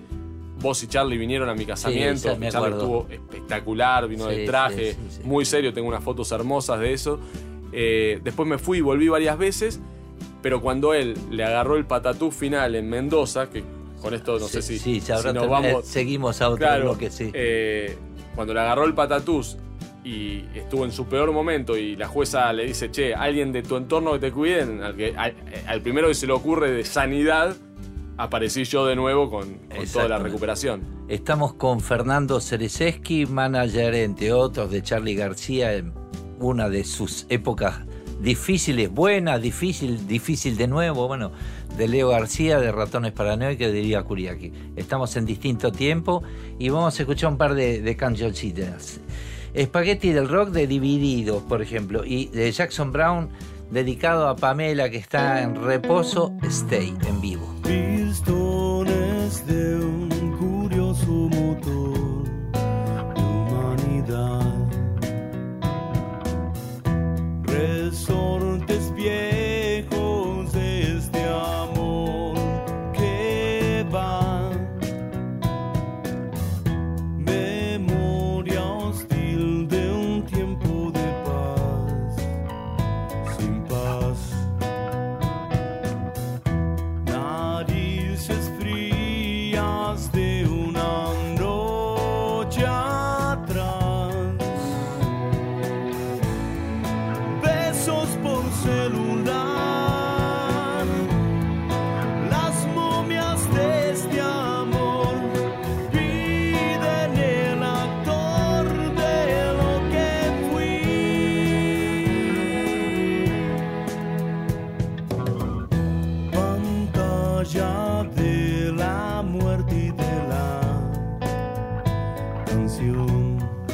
vos y Charlie vinieron a mi casamiento, sí, Charlie estuvo espectacular, vino Sí, de traje, sí. muy serio, tengo unas fotos hermosas de eso. Eh, después me fui y volví varias veces, pero cuando él le agarró el patatú final en Mendoza, que con esto no sé si, Sí, si nos vamos... eh, seguimos a otro Claro, bloque, sí. eh, cuando le agarró el patatús y estuvo en su peor momento y la jueza le dice, che, alguien de tu entorno que te cuiden, al, que, al, al primero que se le ocurre de sanidad, aparecí yo de nuevo con, con toda la recuperación. Estamos con Fernando Cerezeski, manager, entre otros, de Charlie García, en una de sus épocas difíciles, buenas, difícil, difícil de nuevo, bueno, de Leo García, de Ratones Paranoicos, diría Curiaki. Estamos en distinto tiempo y vamos a escuchar un par de, de cancioncitas. Espagueti del rock de Divididos, por ejemplo, y de Jackson Brown, dedicado a Pamela, que está en reposo, Stay, en vivo. De Resortes viejos room.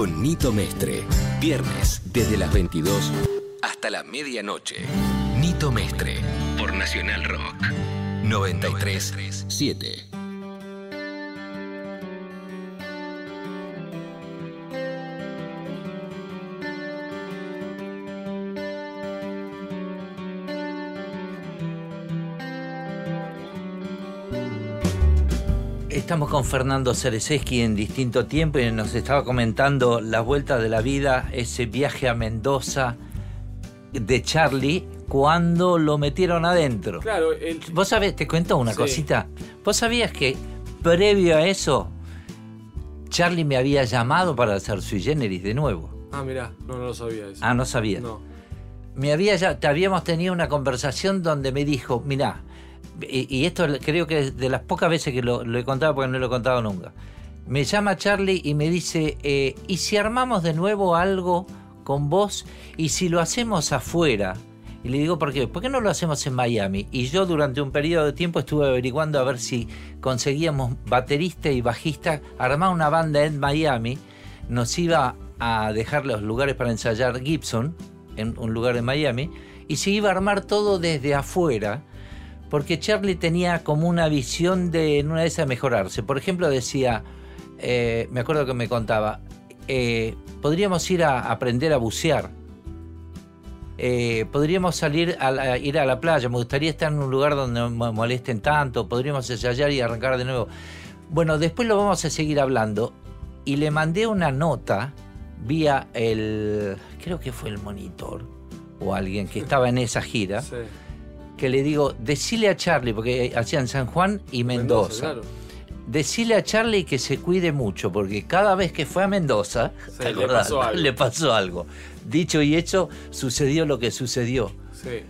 Con Nito Mestre. Viernes, desde las 22 hasta la medianoche. Nito Mestre. Por Nacional Rock. 93.7. Estamos con Fernando Cereseski en distinto tiempo y nos estaba comentando las vueltas de la vida, ese viaje a Mendoza de Charlie cuando lo metieron adentro. Claro, el- Vos sabés, te cuento una Sí. cosita. Vos sabías que previo a eso Charlie me había llamado para hacer sui generis de nuevo. Ah, mirá, no, no lo sabía eso. Ah, no sabía. No. Me había ya, te habíamos tenido una conversación donde me dijo, mirá, y, esto creo que es de las pocas veces que lo, he contado porque no lo he contado nunca. Me llama Charlie y me dice, eh, ¿y si armamos de nuevo algo con vos y si lo hacemos afuera? Y le digo, ¿por qué? ¿Por qué no lo hacemos en Miami? Y yo durante un periodo de tiempo estuve averiguando a ver si conseguíamos baterista y bajista, armar una banda en Miami. Nos iba a dejar los lugares para ensayar Gibson, en un lugar en Miami, y se iba a armar todo desde afuera, porque Charlie tenía como una visión de en una de esas mejorarse. Por ejemplo, decía, eh, me acuerdo que me contaba, eh, podríamos ir a aprender a bucear. Eh, podríamos salir a la- ir a la playa. Me gustaría estar en un lugar donde no me molesten tanto. Podríamos ensayar y arrancar de nuevo. Bueno, después lo vamos a seguir hablando. Y le mandé una nota vía el. Creo que fue el monitor o alguien que estaba en esa gira. Sí. Que le digo, decile a Charlie, porque hacían San Juan y Mendoza. claro. Decile a Charlie que se cuide mucho, porque cada vez que fue a Mendoza, Sí, ¿te le pasó algo. Le pasó algo. Dicho y hecho, sucedió lo que sucedió. Sí.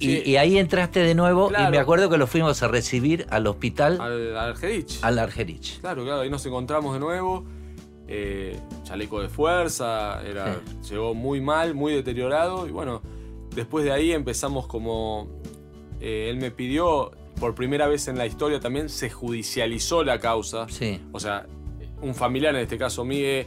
Y, Sí. y ahí entraste de nuevo y me acuerdo que lo fuimos a recibir al hospital, Al, al Jerich. al Argerich. Claro, claro, ahí nos encontramos de nuevo. eh, chaleco de fuerza, era, llegó muy mal, muy deteriorado. Y bueno, después de ahí empezamos como. Eh, él me pidió, por primera vez en la historia también, se judicializó la causa. Sí. O sea, un familiar, en este caso Migue,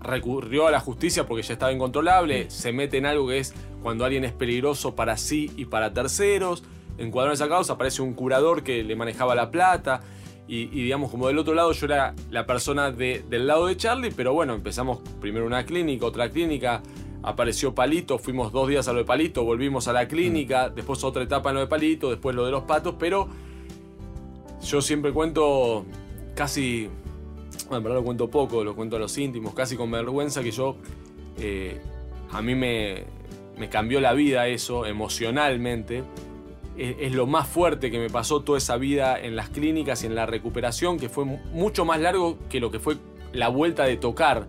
recurrió a la justicia porque ya estaba incontrolable. Se mete en algo que es cuando alguien es peligroso para sí y para terceros. Encuadró en esa causa, aparece un curador que le manejaba la plata. Y, y digamos, como del otro lado, yo era la persona de- del lado de Charlie, pero bueno, empezamos primero una clínica, otra clínica. Apareció Palito, fuimos dos días a lo de Palito, volvimos a la clínica, después otra etapa en lo de Palito, después lo de los patos, pero yo siempre cuento casi, bueno, en verdad lo cuento poco, lo cuento a los íntimos, casi con vergüenza que yo, eh, a mí me, me cambió la vida eso emocionalmente. Es, es lo más fuerte que me pasó toda esa vida en las clínicas y en la recuperación, que fue mu- mucho más largo que lo que fue la vuelta de tocar.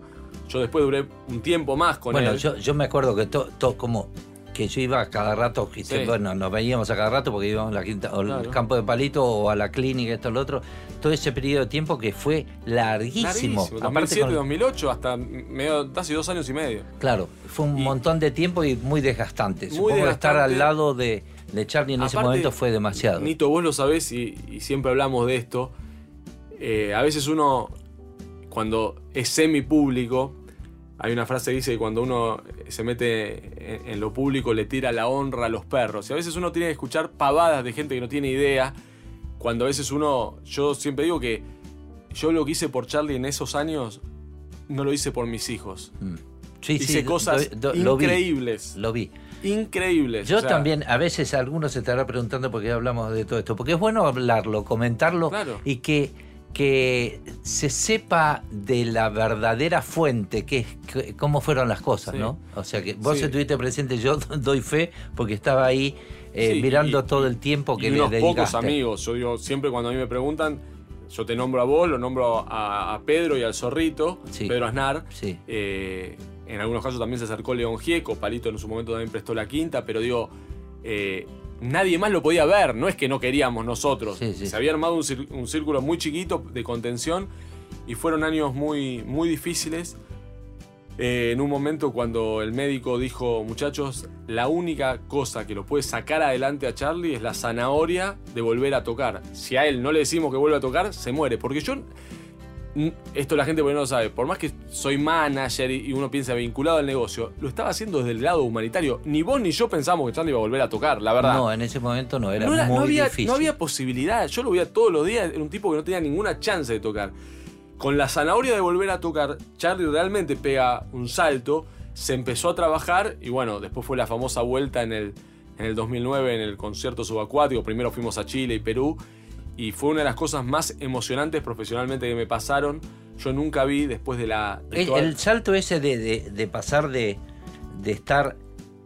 Yo después duré un tiempo más con Bueno, él. yo, yo me acuerdo que todo como que yo iba cada rato, que bueno, nos veíamos a cada rato porque íbamos a la quinta, al campo de palito o a la clínica, esto, lo otro. Todo ese periodo de tiempo que fue larguísimo. Larguísimo, Aparte 2007, con- 2008, hasta medio, casi dos años y medio. Claro, fue un Y- montón de tiempo y muy desgastante. Muy Supongo que estar desgastante. al lado de, de Charlie en ese Aparte, momento fue demasiado. Nito, vos lo sabés y, y siempre hablamos de esto. Eh, a veces uno, cuando es semi-público, hay una frase que dice que cuando uno se mete en, en lo público le tira la honra a los perros. Y a veces uno tiene que escuchar pavadas de gente que no tiene idea. Cuando a veces uno, yo siempre digo que yo lo que hice por Charlie en esos años, no lo hice por mis hijos. Mm. Sí, hice sí, cosas do- do- lo vi, increíbles. Lo vi. Increíbles. Yo o sea, también, a veces algunos se estará preguntando por qué hablamos de todo esto, porque es bueno hablarlo, comentarlo Claro. y que, que se sepa de la verdadera fuente, que es que- cómo fueron las cosas, Sí. ¿no? O sea que vos Sí. estuviste presente, yo doy fe porque estaba ahí eh, Sí, mirando y- todo el tiempo que y le unos dedicaste. pocos amigos. Yo digo, siempre cuando a mí me preguntan, yo te nombro a vos, lo nombro a, a Pedro y al Zorrito, Sí. Pedro Aznar. Sí. Eh, en algunos casos también se acercó León Gieco, Palito en su momento también prestó la quinta, pero digo, eh, nadie más lo podía ver, no es que no queríamos nosotros. Sí, sí. Se había armado un, círculo muy chiquito de contención y fueron años muy, muy difíciles. Eh, en un momento cuando el médico dijo, muchachos, la única cosa que lo puede sacar adelante a Charlie es la zanahoria de volver a tocar. Si a él no le decimos que vuelva a tocar, se muere. Porque yo, esto la gente por ahí no lo sabe, por más que soy manager y uno piensa vinculado al negocio, lo estaba haciendo desde el lado humanitario. Ni vos ni yo pensamos que Charlie iba a volver a tocar, la verdad. No, en ese momento no, era no, era- muy no había, difícil. no había posibilidad. Yo lo veía todos los días. Era un tipo que no tenía ninguna chance de tocar. Con la zanahoria de volver a tocar, Charlie realmente pega un salto. Se empezó a trabajar y bueno, después fue la famosa vuelta en el, en el 2009 en el concierto subacuático. Primero fuimos a Chile y Perú. Y fue una de las cosas más emocionantes profesionalmente que me pasaron. Yo nunca vi después de la. de El, toda- el salto ese de, de- de pasar de, de estar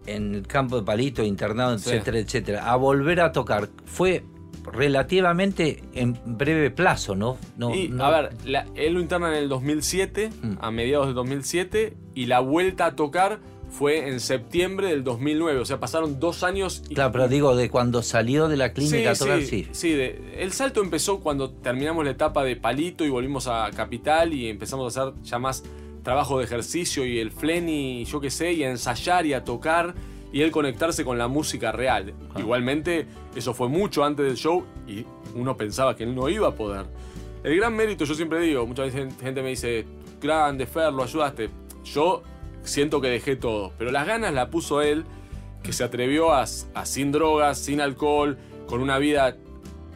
en el campo de palito, internado, Sí. etcétera, etcétera, a volver a tocar, ¿fue relativamente en breve plazo, ¿no? no y, no- a ver, la- él lo interna en el 2007, Mm. a mediados del 2007, y la vuelta a tocar fue en septiembre del 2009. O sea, pasaron dos años. Y, Claro, pero digo, de cuando salió de la clínica tocar, sí. sí, de- el salto empezó cuando terminamos la etapa de Palito y volvimos a Capital y empezamos a hacer ya más trabajo de ejercicio y el flenny, yo qué sé, y a ensayar y a tocar y él conectarse con la música real. Igualmente, eso fue mucho antes del show y uno pensaba que él no iba a poder. El gran mérito, yo siempre digo, mucha veces gente me dice, grande, Fer, lo ayudaste. Yo siento que dejé todo, pero las ganas la puso él, que se atrevió a, a sin drogas, sin alcohol, con una vida...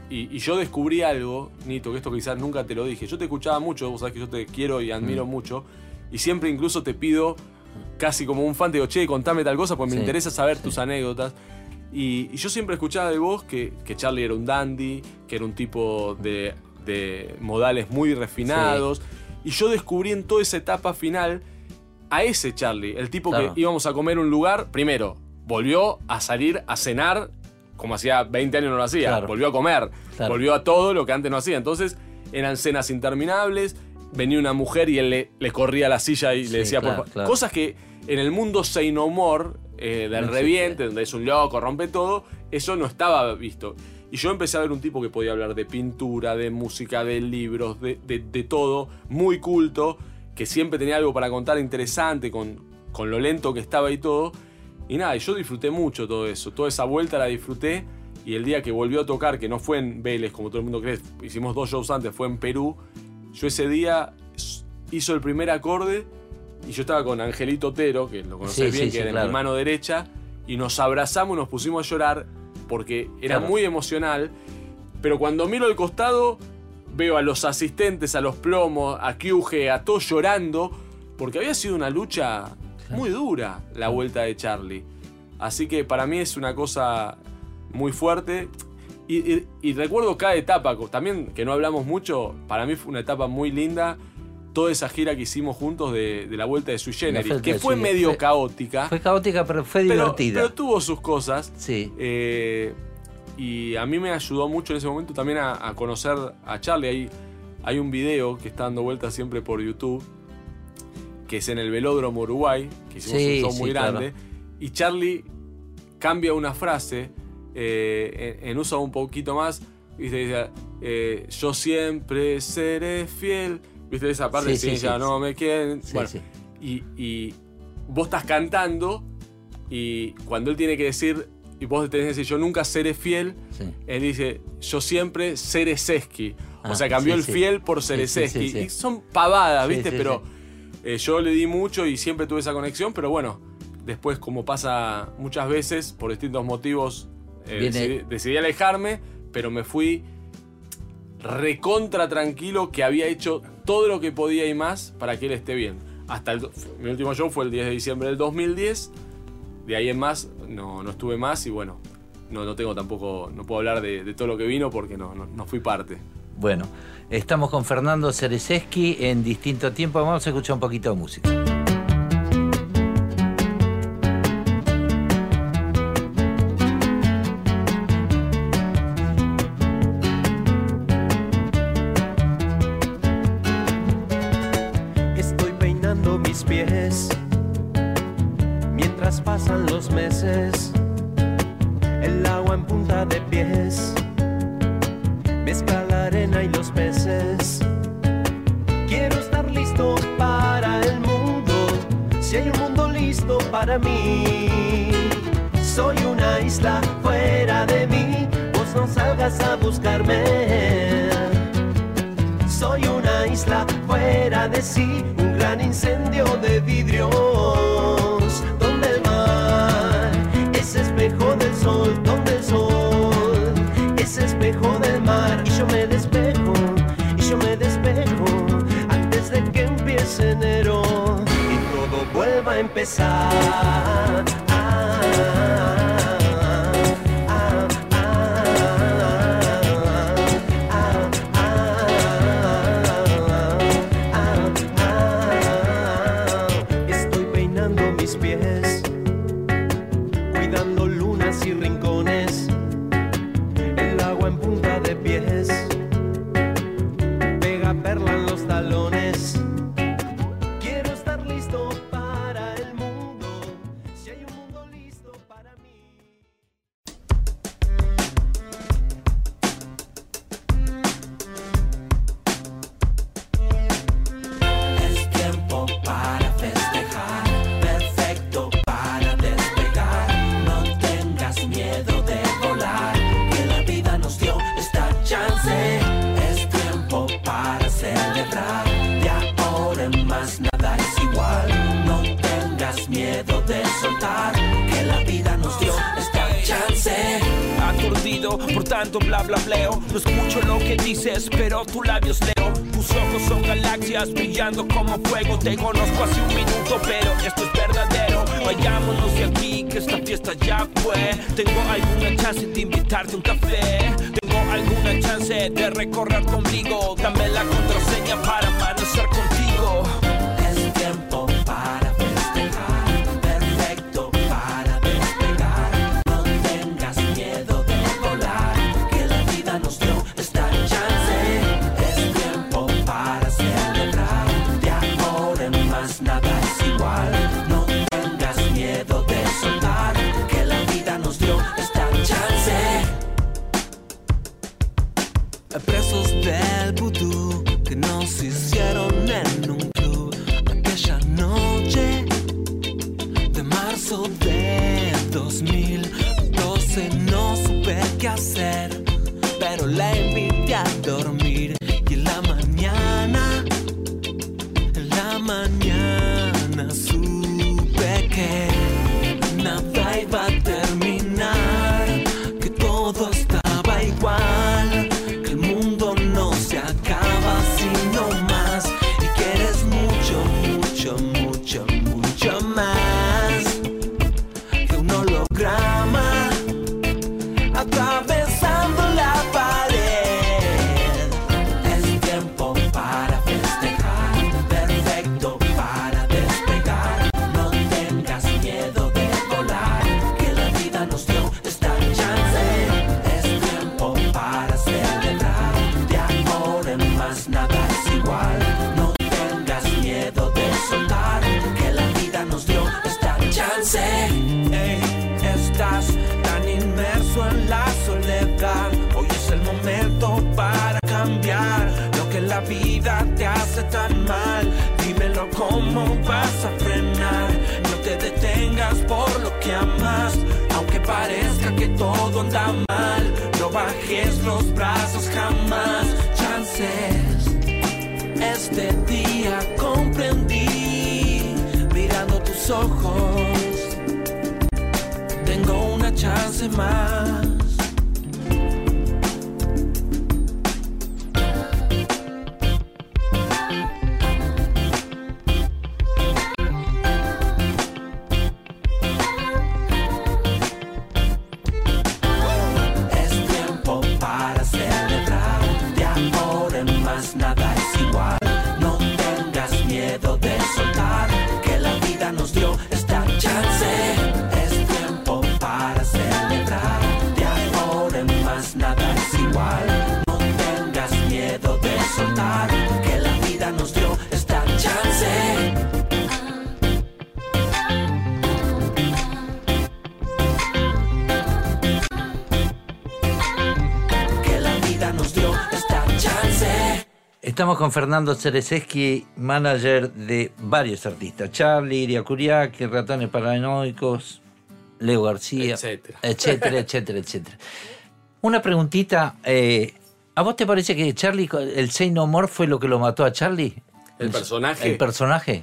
Y, y yo descubrí algo, Nito, que esto quizás nunca te lo dije. Yo te escuchaba mucho, vos sabés que yo te quiero y admiro mucho, y siempre incluso te pido, casi como un fan, te digo, che, contame tal cosa, porque me Sí, interesa saber sí. tus anécdotas. Y, y yo siempre escuchaba de vos que, que Charlie era un dandy, que era un tipo de, de modales muy refinados. Y yo descubrí en toda esa etapa final a ese Charlie, el tipo Claro. que íbamos a comer un lugar. Primero, volvió a salir a cenar como hacía 20 años no lo hacía. Claro. Volvió a comer, Claro. volvió a todo lo que antes no hacía. Entonces eran cenas interminables. Venía una mujer y él le, le corría la silla y Sí, le decía, por favor. Cosas que en el mundo Say No More, eh, del No reviente, donde es un loco, rompe todo, eso no estaba visto. Y yo empecé a ver un tipo que podía hablar de pintura, de música, de libros, de, de- de todo, muy culto, que siempre tenía algo para contar interesante con, con lo lento que estaba y todo. Y nada, yo disfruté mucho todo eso, toda esa vuelta la disfruté. Y el día que volvió a tocar, que no fue en Vélez, como todo el mundo cree, hicimos dos shows antes, fue en Perú. Yo ese día hizo el primer acorde y yo estaba con Angelito Otero, que lo conocés Sí, bien, sí, que sí, era claro. mi mano derecha, y nos abrazamos, nos pusimos a llorar porque era Claro. muy emocional. Pero cuando miro al costado, veo a los asistentes, a los plomos, a Kyuge, a todos llorando, porque había sido una lucha muy dura la vuelta de Charlie. Así que para mí es una cosa muy fuerte. Y, y- y recuerdo cada etapa, también que no hablamos mucho, para mí fue una etapa muy linda. Toda esa gira que hicimos juntos de, de la vuelta de Sui Generis, que fue medio fue- caótica, Fue caótica, pero fue pero, divertida. pero tuvo sus cosas. sí. Eh, y a mí me ayudó mucho en ese momento también a, a conocer a Charlie. Hay, hay un video que está dando vueltas siempre por YouTube, que es en el Velódromo Uruguay, que hicimos Sí, un show sí, muy claro. grande. Y Charlie cambia una frase, eh, en, en usa un poquito más, ¿viste? Dice, eh, yo siempre seré fiel. ¿Viste esa parte? Sí, ya no me quieren. Bueno, y, y vos estás cantando y cuando él tiene que decir, y vos tenés que decir, yo nunca seré fiel, sí. él dice, yo siempre seré. Ah, o sea, cambió sí, el sí. fiel por Sí, Cereseski. sí, sí. Y son pavadas, ¿viste? Pero eh, yo le di mucho y siempre tuve esa conexión, pero bueno, después como pasa muchas veces, por distintos motivos, eh, decidí, decidí alejarme, pero me fui recontra tranquilo que había hecho todo lo que podía y más para que él esté bien. Hasta el, mi último show fue el 10 de diciembre del 2010. De ahí en más no, no estuve más y bueno, no, no tengo tampoco, no puedo hablar de, de todo lo que vino porque no, no, no fui parte. Bueno, estamos con Fernando Cereseski en distinto tiempo. Vamos a escuchar un poquito de música. Chance de recorrer conmigo Dame la contraseña para amanecer contigo Estamos con Fernando Cerezeski, manager de varios artistas. Charlie, Iria Curiaki, Ratones Paranoicos, Leo García, Etcétera. etcétera, etcétera, etcétera. Una preguntita. eh, ¿A vos te parece que Charlie, el Say No More fue lo que lo mató a Charlie? ¿El personaje? El personaje.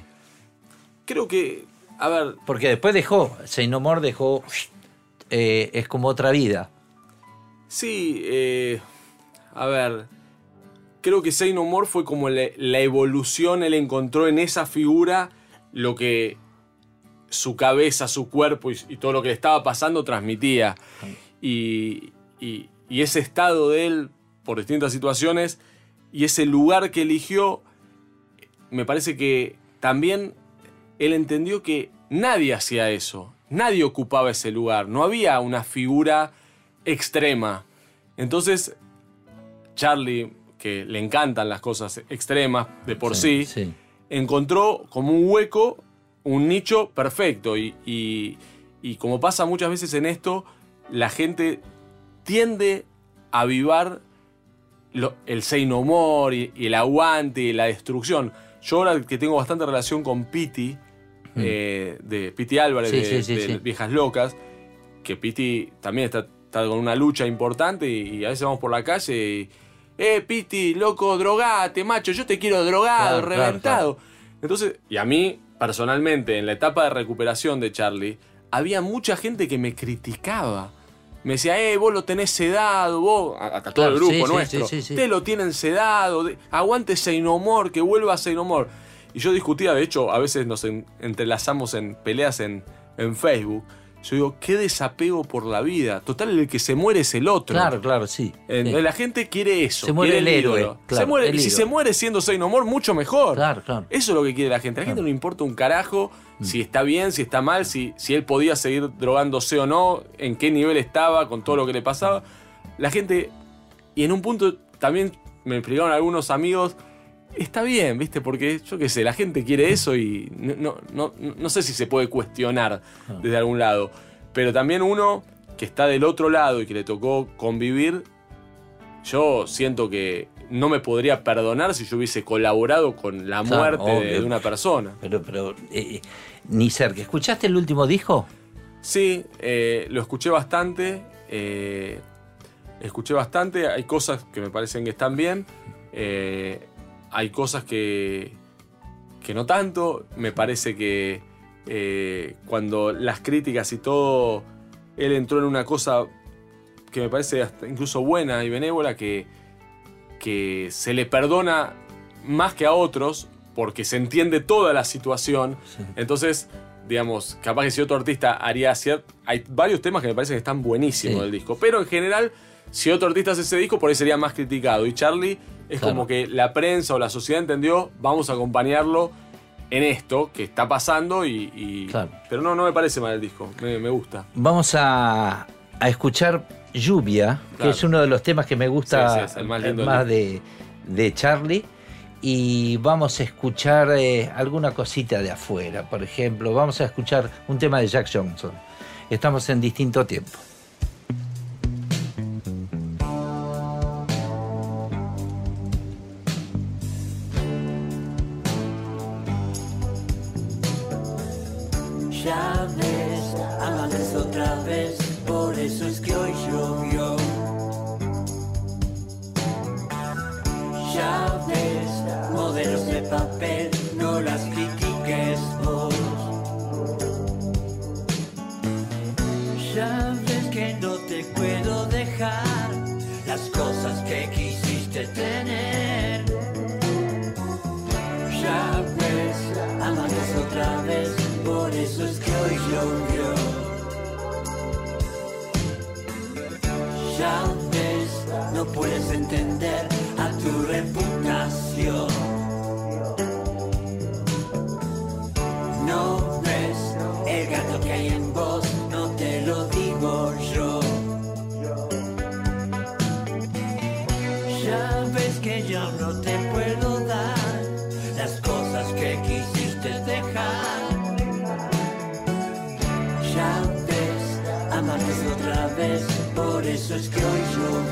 Creo que, a ver, Porque después dejó, Say No More dejó, eh, es como otra vida. Sí, eh, a ver, creo que Say No fue como la, la evolución, él encontró en esa figura lo que su cabeza, su cuerpo y, todo lo que le estaba pasando transmitía. Y ese estado de él por distintas situaciones y ese lugar que eligió, me parece que también él entendió que nadie hacía eso, nadie ocupaba ese lugar, no había una figura extrema. Entonces, Charlie, que le encantan las cosas extremas de por sí, sí. encontró como un hueco, un nicho perfecto. Y, y- y como pasa muchas veces en esto, la gente tiende a avivar lo- el say no more y, y el aguante y la destrucción. Yo ahora que tengo bastante relación con Piti, eh, de Piti Álvarez, Sí, de. Viejas Locas, que Piti también está, está con una lucha importante y, y a veces vamos por la calle y, eh, Piti, loco, drogate, macho, yo te quiero drogado, Claro, claro, reventado. Entonces, y a mí personalmente, en la etapa de recuperación de Charlie, había mucha gente que me criticaba. Me decía, eh, vos lo tenés sedado, vos, a- hasta todo el grupo sí, nuestro, sí, sí, te lo tienen sedado, aguante Seinomor, que vuelva Seinomor. Y yo discutía, de hecho, a veces nos en- entrelazamos en peleas en, en Facebook. Yo digo, qué desapego por la vida. Total, el que se muere es el otro. Claro, claro, sí. La gente quiere eso. Se muere el héroe, ídolo. claro, se muere, el y si se muere siendo Say No More, mucho mejor. Claro, claro. Eso es lo que quiere la gente. A la gente no le importa un carajo Mm. si está bien, si está mal, si, si él podía seguir drogándose o no, en qué nivel estaba, con todo lo que le pasaba. La gente, y en un punto también me explicaron algunos amigos, está bien, ¿viste? Porque yo qué sé, la gente quiere eso y no, no, no, no sé si se puede cuestionar Ah. desde algún lado. Pero también uno que está del otro lado y que le tocó convivir, yo siento que no me podría perdonar si yo hubiese colaborado con la Claro, muerte de, una persona. Pero, pero, eh, ni cerca. ¿Escuchaste el último disco? Sí, eh, lo escuché bastante. eh, escuché bastante. Hay cosas que me parecen que están bien. eh, hay cosas que, que no tanto. Me parece que eh, cuando las críticas y todo, él entró en una cosa que me parece hasta incluso buena y benévola, que, que se le perdona más que a otros porque se entiende toda la situación. Entonces, digamos, capaz que si otro artista haría cierto... Hay varios temas que me parece que están buenísimos Sí. del disco, pero en general, si otro artista hace ese disco, por ahí sería más criticado. Y Charlie es Claro. como que la prensa o la sociedad entendió, vamos a acompañarlo en esto que está pasando y... y- Claro. Pero no, no me parece mal el disco, me, me gusta. Vamos a, a escuchar Lluvia, que es uno de los temas que me gusta Sí, sí, más lindo más de, de Charlie. Y vamos a escuchar eh, alguna cosita de afuera. Por ejemplo, vamos a escuchar un tema de Jack Johnson. Estamos en distinto tiempo. Eso es que hoy llovió. Ya ves, modelos de papel, no las critiques vos. Ya ves que no te puedo dejar las cosas que quisiste tener. Ya ves, amanece otra vez, por eso es que hoy llovió. No puedes entender a tu reputación. Por eso es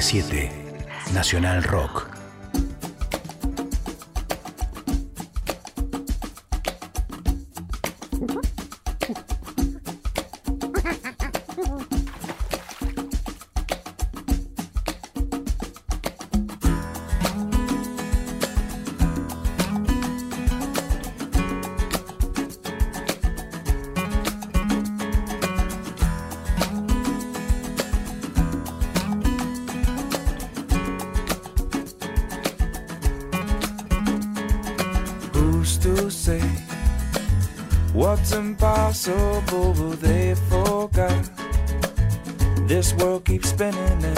937 Nacional Rock. keep spinning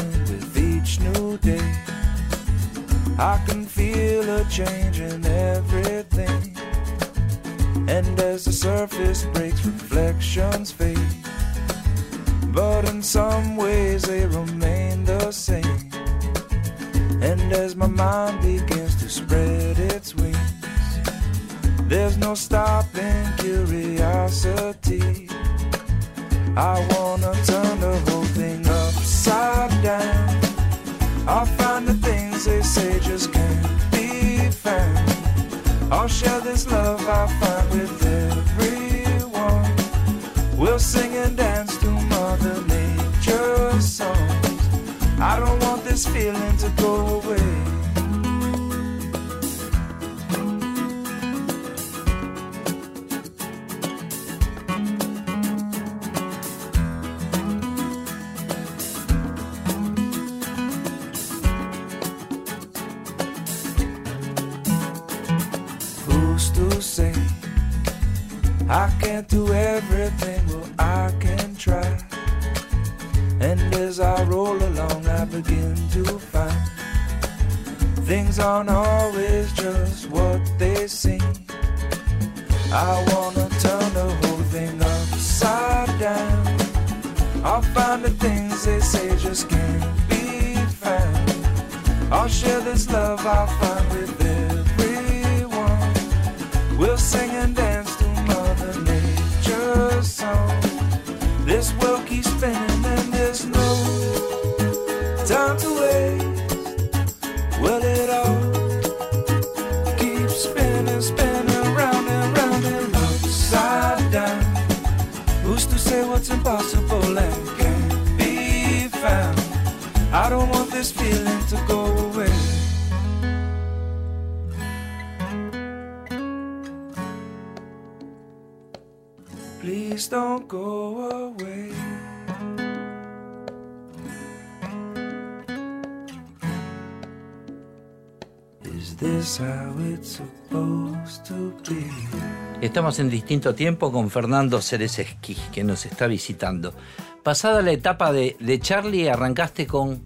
Estamos en distinto tiempo con Fernando Cereseski, que nos está visitando. Pasada la etapa de, de Charlie, arrancaste con.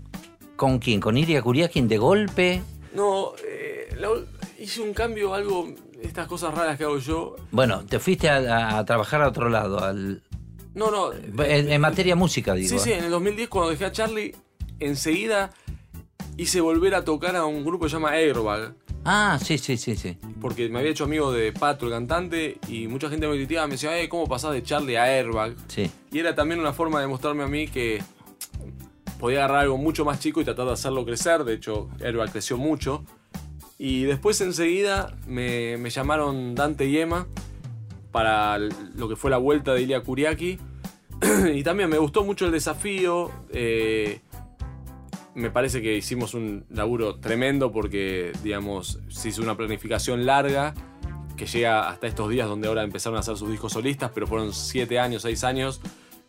¿Con quién? ¿Con Iria Kuriakin de golpe? No, eh, la- hice un cambio, algo, estas cosas raras que hago yo. Bueno, te fuiste a, a trabajar a otro lado, al, No, no. en, en materia música, digo. Sí, sí, en el 2010 cuando dejé a Charlie, enseguida hice volver a tocar a un grupo que se llama Airbag. Ah, sí, sí, sí, sí. Porque me había hecho amigo de Pato, el cantante, y mucha gente me criticaba, me decía, eh, ¿cómo pasás de Charlie a Airbag? Sí. Y era también una forma de mostrarme a mí que podía agarrar algo mucho más chico y tratar de hacerlo crecer. De hecho, Airbag creció mucho. Y después enseguida me, me llamaron Dante y Emma para lo que fue la vuelta de Ilia Kuriaki. y también me gustó mucho el desafío. eh, me parece que hicimos un laburo tremendo porque, digamos, se hizo una planificación larga que llega hasta estos días donde ahora empezaron a hacer sus discos solistas, pero fueron siete años, seis años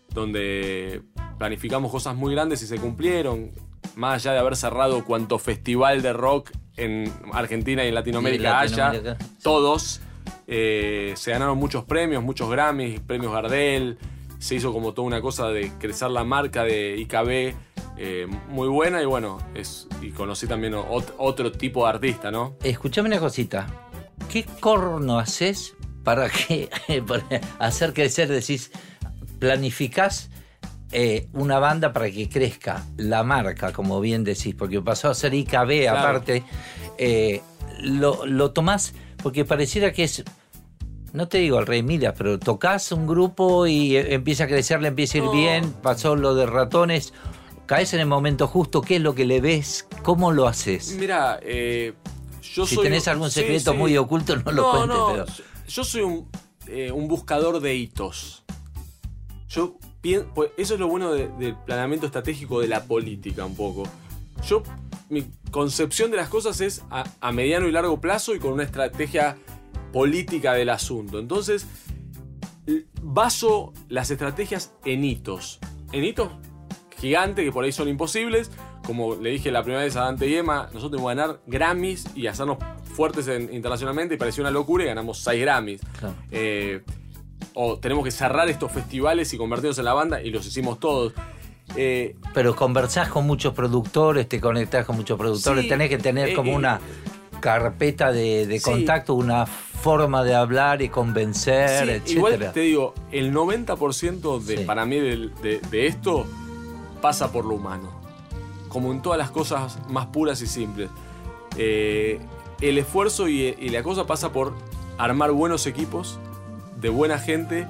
donde planificamos cosas muy grandes y se cumplieron. Más allá de haber cerrado cuanto festival de rock en Argentina y en Latinoamérica, haya, todos. eh, se ganaron muchos premios, muchos Grammys, premios Gardel. Se hizo como toda una cosa de crecer la marca de IKB eh, muy buena y bueno, es, y conocí también ot- otro tipo de artista, ¿no? Escuchame una cosita. ¿Qué corno haces para que para hacer crecer, decís, planificás eh, una banda para que crezca la marca, como bien decís, porque pasó a ser IKB aparte, eh, lo, lo tomás porque pareciera que es, no te digo el rey Midas, pero tocas un grupo y empieza a crecer, le empieza a ir No. bien, pasó lo de ratones. Caes en el momento justo, ¿qué es lo que le ves? ¿Cómo lo haces? Mira, eh, yo si soy. tenés algún secreto sí. muy oculto, no, lo cuentes, no, pero. Yo soy un, eh, un buscador de hitos. Yo pienso. Eso es lo bueno de- del planeamiento estratégico de la política, un poco. Yo. Mi concepción de las cosas es a, a mediano y largo plazo y con una estrategia política del asunto. Entonces, baso las estrategias en hitos. En hitos gigantes que por ahí son imposibles. Como le dije la primera vez a Dante y Emma, nosotros tenemos que ganar Grammys y hacernos fuertes en- internacionalmente y pareció una locura y ganamos 6 Grammys. Claro. Eh, o tenemos que cerrar estos festivales y convertirnos en la banda y los hicimos todos. Eh, Pero conversás con muchos productores, te conectás con muchos productores, Sí, tenés que tener eh, como una carpeta de, de Sí. contacto, una forma de hablar y convencer, Sí, etcétera. igual te digo, el 90% de, para mí de esto pasa por lo humano. Como en todas las cosas más puras y simples. Eh, el esfuerzo y, la cosa pasa por armar buenos equipos, de buena gente,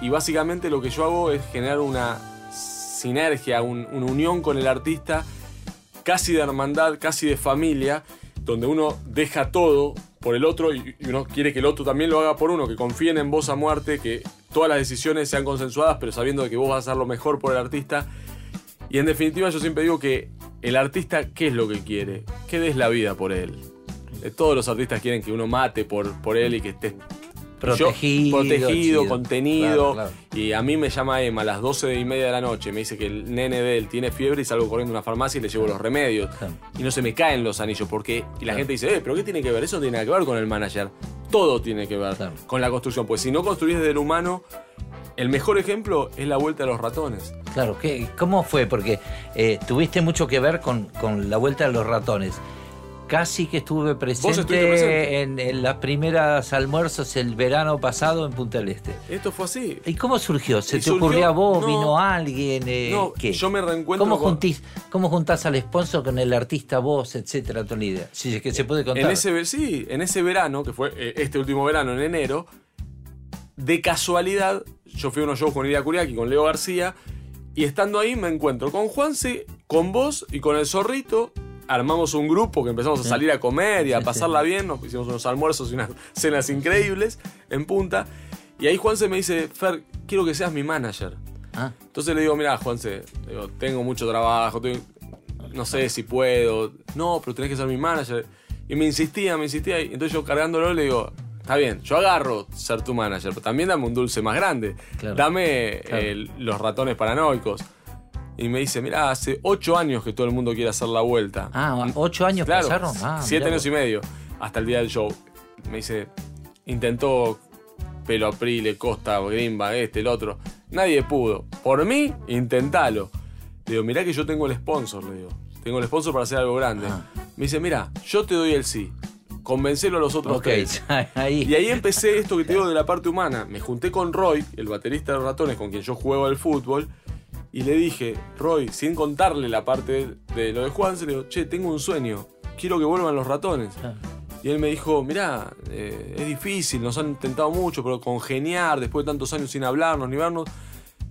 y básicamente lo que yo hago es generar una sinergia, un- una unión con el artista, casi de hermandad, casi de familia, donde uno deja todo por el otro y, y uno quiere que el otro también lo haga por uno, que confíen en vos a muerte, que todas las decisiones sean consensuadas, pero sabiendo que vos vas a hacer lo mejor por el artista. Y en definitiva yo siempre digo que el artista, ¿qué es lo que quiere? Que des la vida por él. Eh, Todos los artistas quieren que uno mate por, por él y que estés Protegido, protegido, chido. contenido. Claro, Y a mí me llama Emma a las 12 y media de la noche, me dice que el nene de él tiene fiebre y salgo corriendo a una farmacia y le llevo los remedios. Claro. Y no se me caen los anillos, porque. Y la gente dice, eh, pero ¿qué tiene que ver? Eso no tiene nada que ver con el manager. Todo tiene que ver con la construcción. Pues si no construís desde el humano, el mejor ejemplo es la vuelta de los ratones. Claro, ¿qué, ¿cómo fue? Porque eh, tuviste mucho que ver con, con la vuelta de los ratones. Casi que estuve presente. En, en las primeras almuerzos el verano pasado en Punta del Este. Esto fue así. ¿Y cómo surgió? ¿Se Y te surgió- ocurrió a vos? no. ¿Vino alguien? Eh, No, ¿qué? yo me reencuentro ¿Cómo, con- juntís- ¿Cómo juntás al sponsor con el artista vos, etcétera? Tu idea. Si es que se puede contar. En ese, sí, en ese verano, que fue eh, este último verano, en enero, de casualidad, yo fui a unos shows con Iria Curiaki, con Leo García, y estando ahí me encuentro con Juanse, con vos y con el zorrito. Armamos un grupo que empezamos a salir a comer y a pasarla bien. Nos hicimos unos almuerzos y unas cenas increíbles en punta. Y ahí Juanse me dice, Fer, quiero que seas mi manager. Ah, Entonces le digo, mira, Juanse, digo, tengo mucho trabajo, no sé si puedo. No, pero tenés que ser mi manager. Y me insistía, me insistía. Y entonces yo cargándolo le digo, está bien, yo agarro ser tu manager, pero también dame un dulce más grande. Claro. Dame Claro. eh, los ratones paranoicos. Y me dice, mira, hace ocho años que todo el mundo quiere hacer la vuelta. ah, ocho años Claro, pasaron. Ah, siete mirá años y medio, hasta el día del show. Me dice, intentó Pelo Aprile, Costa, Grimba, este, el otro. Nadie pudo. Por mí, intentalo. Le digo, mirá que yo tengo el sponsor, le digo. Tengo el sponsor para hacer algo grande. Ah. Me dice, mira, yo te doy el sí. Convencelo a los otros Ok, tres. ahí. Y ahí empecé esto que te digo de la parte humana. Me junté con Roy, el baterista de ratones, con quien yo juego al fútbol. Y le dije, Roy, sin contarle la parte de, de lo de Juan, se le digo, che, tengo un sueño. Quiero que vuelvan los ratones. Ah. Y él me dijo, mirá, eh, es difícil, nos han intentado mucho, pero congeniar después de tantos años sin hablarnos ni vernos.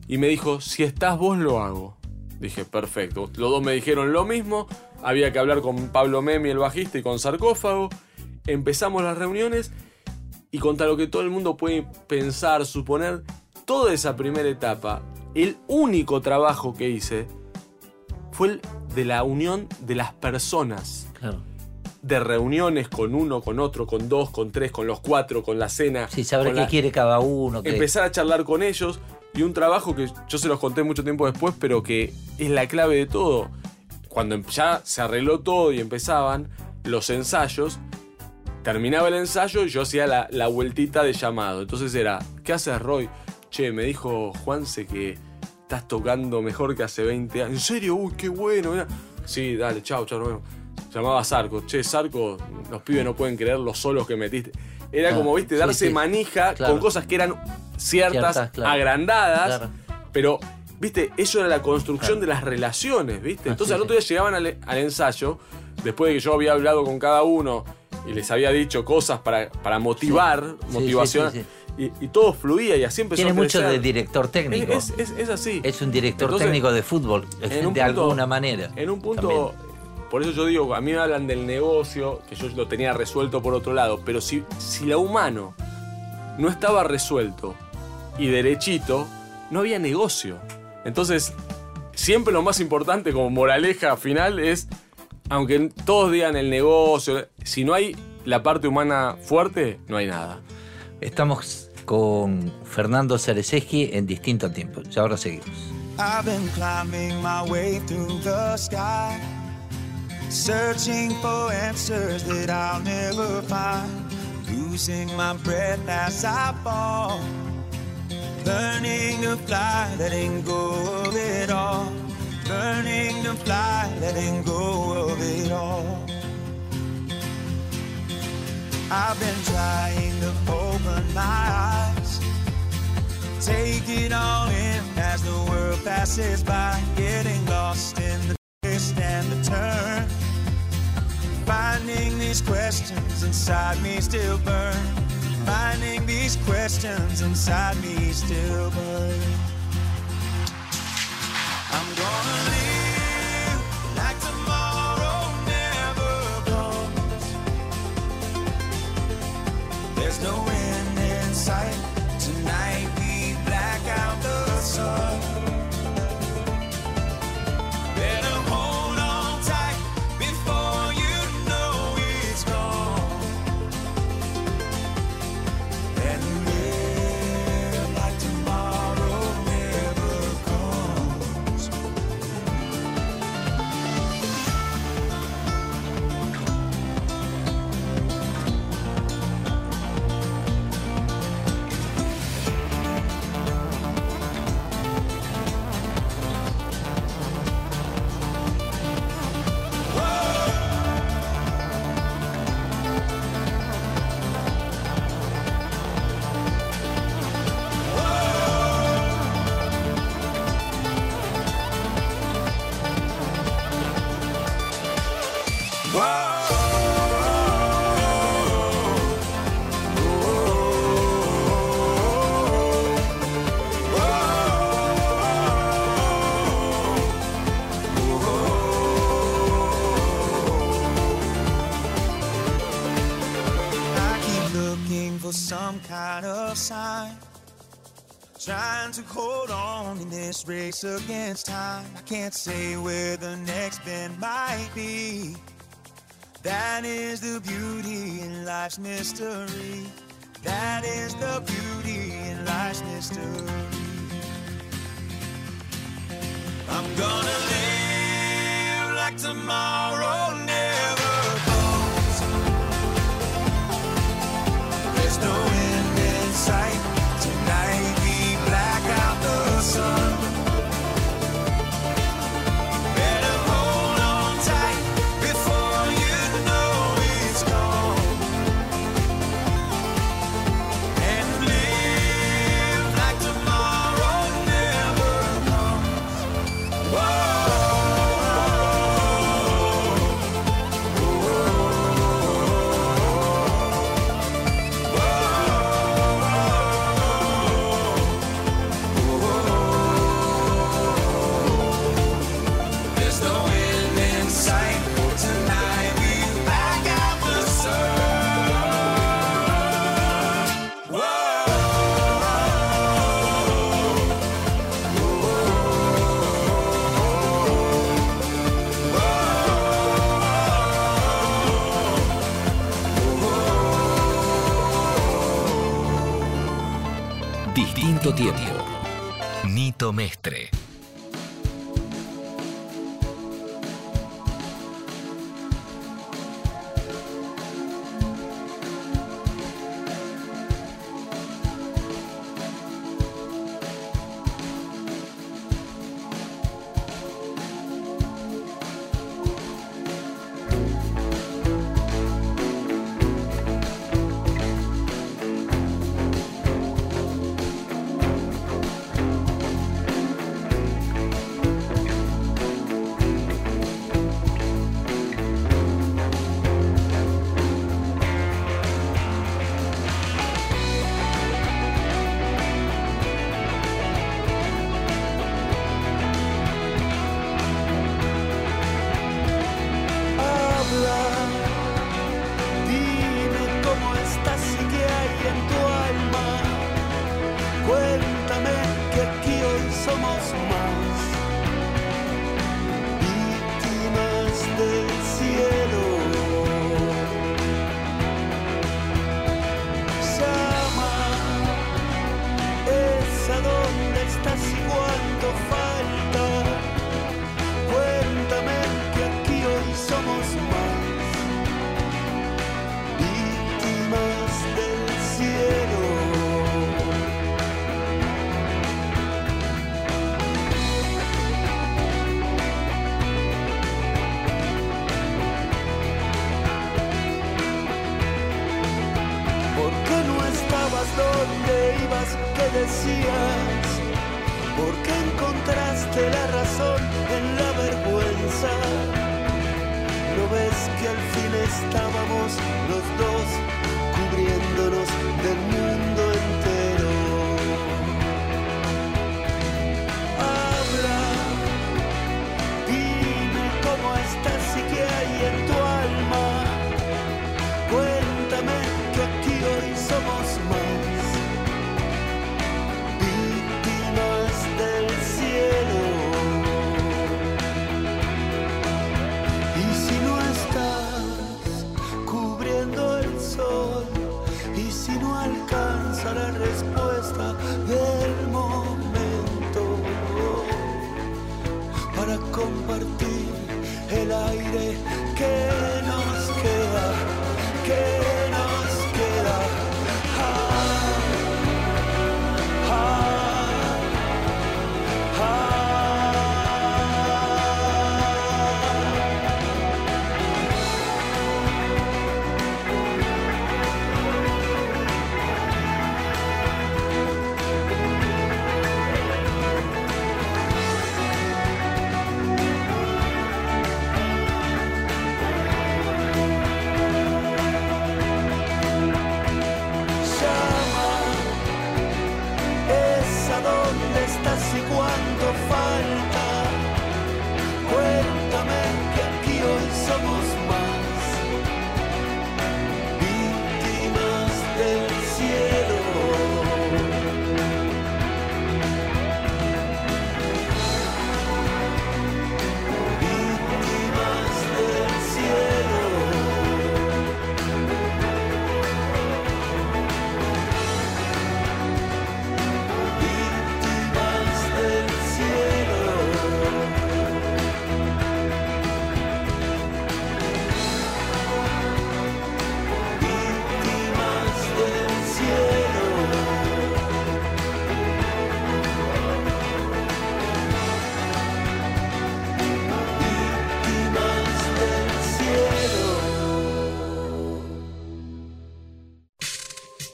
Y me dijo, si estás vos, lo hago. Dije, perfecto. Los dos me dijeron lo mismo. Había que hablar con Pablo Memi, el bajista, y con Sarcófago. Empezamos las reuniones y contra lo que todo el mundo puede pensar, suponer, toda esa primera etapa, el único trabajo que hice fue el de la unión de las personas. Claro. De reuniones con uno, con otro, con dos, con tres, con los cuatro, con la cena. Sí, saber qué la- quiere cada uno. qué- empezar a charlar con ellos y un trabajo que yo se los conté mucho tiempo después, pero que es la clave de todo. Cuando em- ya se arregló todo y empezaban los ensayos, terminaba el ensayo y yo hacía la, la vueltita de llamado. Entonces era, ¿qué haces Roy? Che, me dijo Juanse que estás tocando mejor que hace 20 años. ¿En serio? Uy, qué bueno. mirá. Sí, dale, chao, chao. Llamaba a Sarco. Che, Sarco, los pibes no pueden creer los solos que metiste. Era Ah, como, viste, sí, darse sí. manija Claro. con cosas que eran ciertas, Ciertas, claro. agrandadas, Claro. pero, viste, eso era la construcción de las relaciones, viste. Ah, Entonces sí, al otro día llegaban al, al ensayo, después de que yo había hablado con cada uno y les había dicho cosas para, para motivar, Sí, motivación. sí, sí, y, y todo fluía y así empezó Tiene a mucho de director técnico. Es, es- es así. Es un director Entonces, técnico de fútbol, de punto- alguna manera. En un punto, por eso yo digo, a mí me hablan del negocio, que yo lo tenía resuelto por otro lado, pero si, si la humano no estaba resuelto y derechito, no había negocio. Entonces, siempre lo más importante como moraleja final es, aunque todos digan el negocio, si no hay la parte humana fuerte, no hay nada. Estamos con Fernando Cerezeski en distinto tiempo. Y ahora seguimos. I've been climbing my way through the sky, searching for answers that I'll never find, losing my breath as I fall, learning to fly, letting go of it all, learning to fly, letting go of it all. I've been trying to open my eyes. Take it all in as the world passes by, getting lost in the twist and the turn. Finding these questions inside me still burn. Finding these questions inside me still burn gonna leave. Race against time. I can't say where the next bend might be. That is the beauty in life's mystery. That is the beauty in life's mystery. I'm gonna live like tomorrow never comes. There's no end in sight. Tonight we black out the sun. Distinto tiempo. Nito Mestre.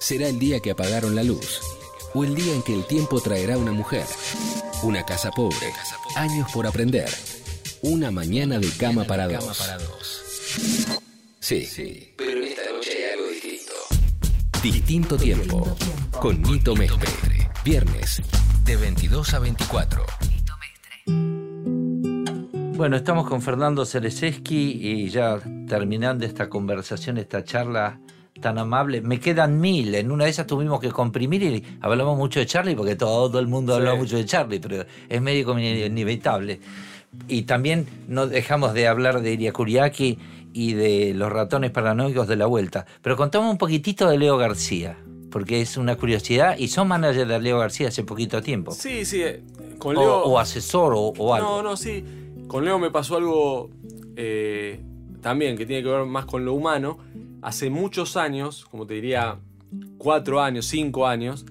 Será el día que apagaron la luz. O el día en que el tiempo traerá una mujer. Una casa pobre. Años por aprender. Una mañana de cama para dos. Sí, pero esta noche hay algo distinto. Distinto tiempo. Con Nito Mestre. Viernes, de 22 a 24. Bueno, estamos con Fernando Cereseski y ya terminando esta conversación, esta charla tan amable. Me quedan mil. En una de esas tuvimos que comprimir y hablamos mucho de Charlie porque todo el mundo Sí. habla mucho de Charlie, pero es medio como inevitable. Y también no dejamos de hablar de Iria Kuriaki y de los ratones paranoicos de la vuelta. Pero contame un poquitito de Leo García, porque es una curiosidad y son manager de Leo García hace poquito tiempo. Sí, sí, eh, con O, Leo... o asesor o, o algo. No, no, sí. Con Leo me pasó algo eh, también que tiene que ver más con lo humano. Hace muchos años, como te diría, cuatro años, cinco años,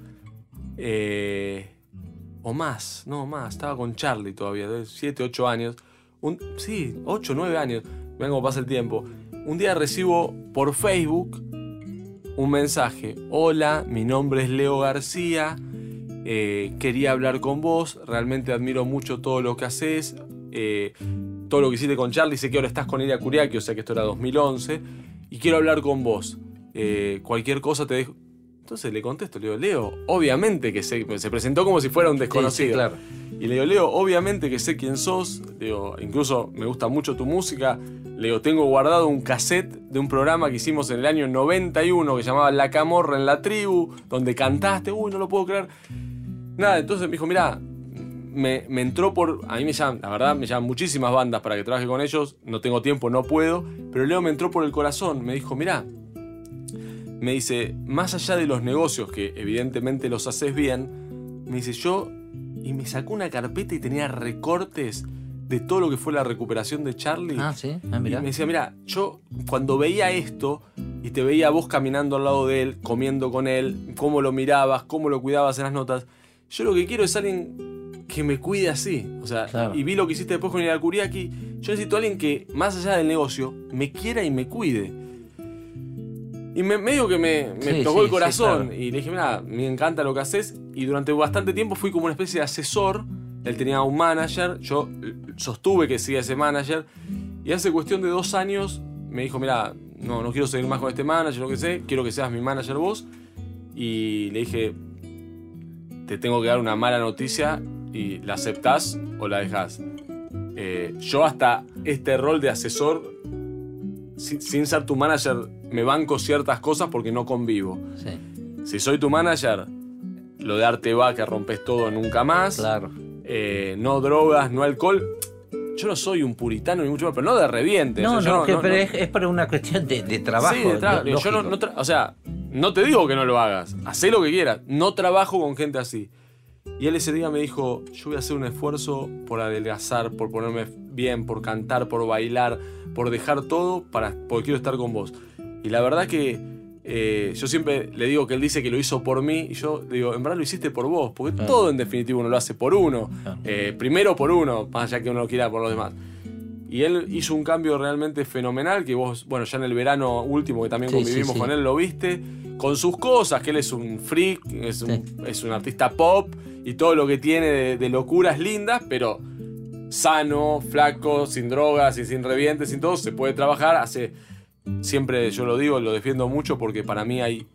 eh, o más, no más, estaba con Charlie todavía, de siete, ocho años. Un, sí, ocho, nueve años. Vean cómo pasa el tiempo. Un día recibo por Facebook un mensaje. Hola, mi nombre es Leo García. eh, quería hablar con vos. Realmente admiro mucho todo lo que haces. eh, todo lo que hiciste con Charlie. Sé que ahora estás con Iria Kuriaki, o sea que esto era 2011. Y quiero hablar con vos. Eh, cualquier cosa te dejo. Entonces le contesto, le digo, Leo, obviamente que sé. Se presentó como si fuera un desconocido. Sí, sí, claro. Y le digo, Leo, obviamente que sé quién sos. Le digo, incluso me gusta mucho tu música. Le digo, tengo guardado un cassette de un programa que hicimos en el año 91 que se llamaba La Camorra en la Tribu, donde cantaste. Uy, no lo puedo creer. Nada, entonces me dijo, mirá, me, me entró por. A mí me llaman, la verdad, me llaman muchísimas bandas para que trabaje con ellos. No tengo tiempo, no puedo. Pero Leo me entró por el corazón. Me dijo, mirá, me dice, más allá de los negocios, que evidentemente los haces bien, me dice, yo. Y me sacó una carpeta y tenía recortes de todo lo que fue la recuperación de Charlie. Ah, sí, ah, Y mirá. me decía, mira, yo cuando veía esto y te veía vos caminando al lado de él, comiendo con él, cómo lo mirabas, cómo lo cuidabas en las notas, yo lo que quiero es alguien que me cuide así. O sea, Claro. y vi lo que hiciste después con el Kuriaki. Yo necesito a alguien que, más allá del negocio, me quiera y me cuide. Y me, medio que me, me Sí, tocó sí, el corazón. sí, claro. Y le dije, mira, me encanta lo que haces. Y durante bastante tiempo fui como una especie de asesor. Él tenía un manager. Yo sostuve que siga ese manager. Y hace cuestión de dos años me dijo, mira, no, no quiero seguir más con este manager, lo que sé. Quiero que seas mi manager vos. Y le dije, te tengo que dar una mala noticia. Y la aceptás o la dejás. Eh, yo hasta este rol de asesor sin, sin ser tu manager, me banco ciertas cosas porque no convivo. Sí. Si soy tu manager, lo de arte va, que rompes todo nunca más. Claro. Eh, no drogas, no alcohol. Yo no soy un puritano ni mucho más, pero no de reviente. No, O sea, yo no, que- no- pero Es, es para una cuestión de, de trabajo. Sí, de tra- lo- yo no, o sea, no te digo que no lo hagas. Hacé lo que quieras. No trabajo con gente así. Y él ese día me dijo, yo voy a hacer un esfuerzo por adelgazar, por ponerme bien, por cantar, por bailar, por dejar todo para, porque quiero estar con vos. Y la verdad que eh, yo siempre le digo que él dice que lo hizo por mí y yo le digo, en verdad lo hiciste por vos, porque todo en definitiva uno lo hace por uno. Eh, primero por uno, más allá que uno lo quiera por los demás. Y él hizo un cambio realmente fenomenal, que vos, bueno, ya en el verano último que también Sí, convivimos sí, sí. con él, lo viste, con sus cosas, que él es un freak, es un, es un artista pop y todo lo que tiene de, de locuras lindas, pero sano, flaco, sin drogas y sin revientes, sin todo, se puede trabajar, hace, siempre yo lo digo, lo defiendo mucho porque para mí hay,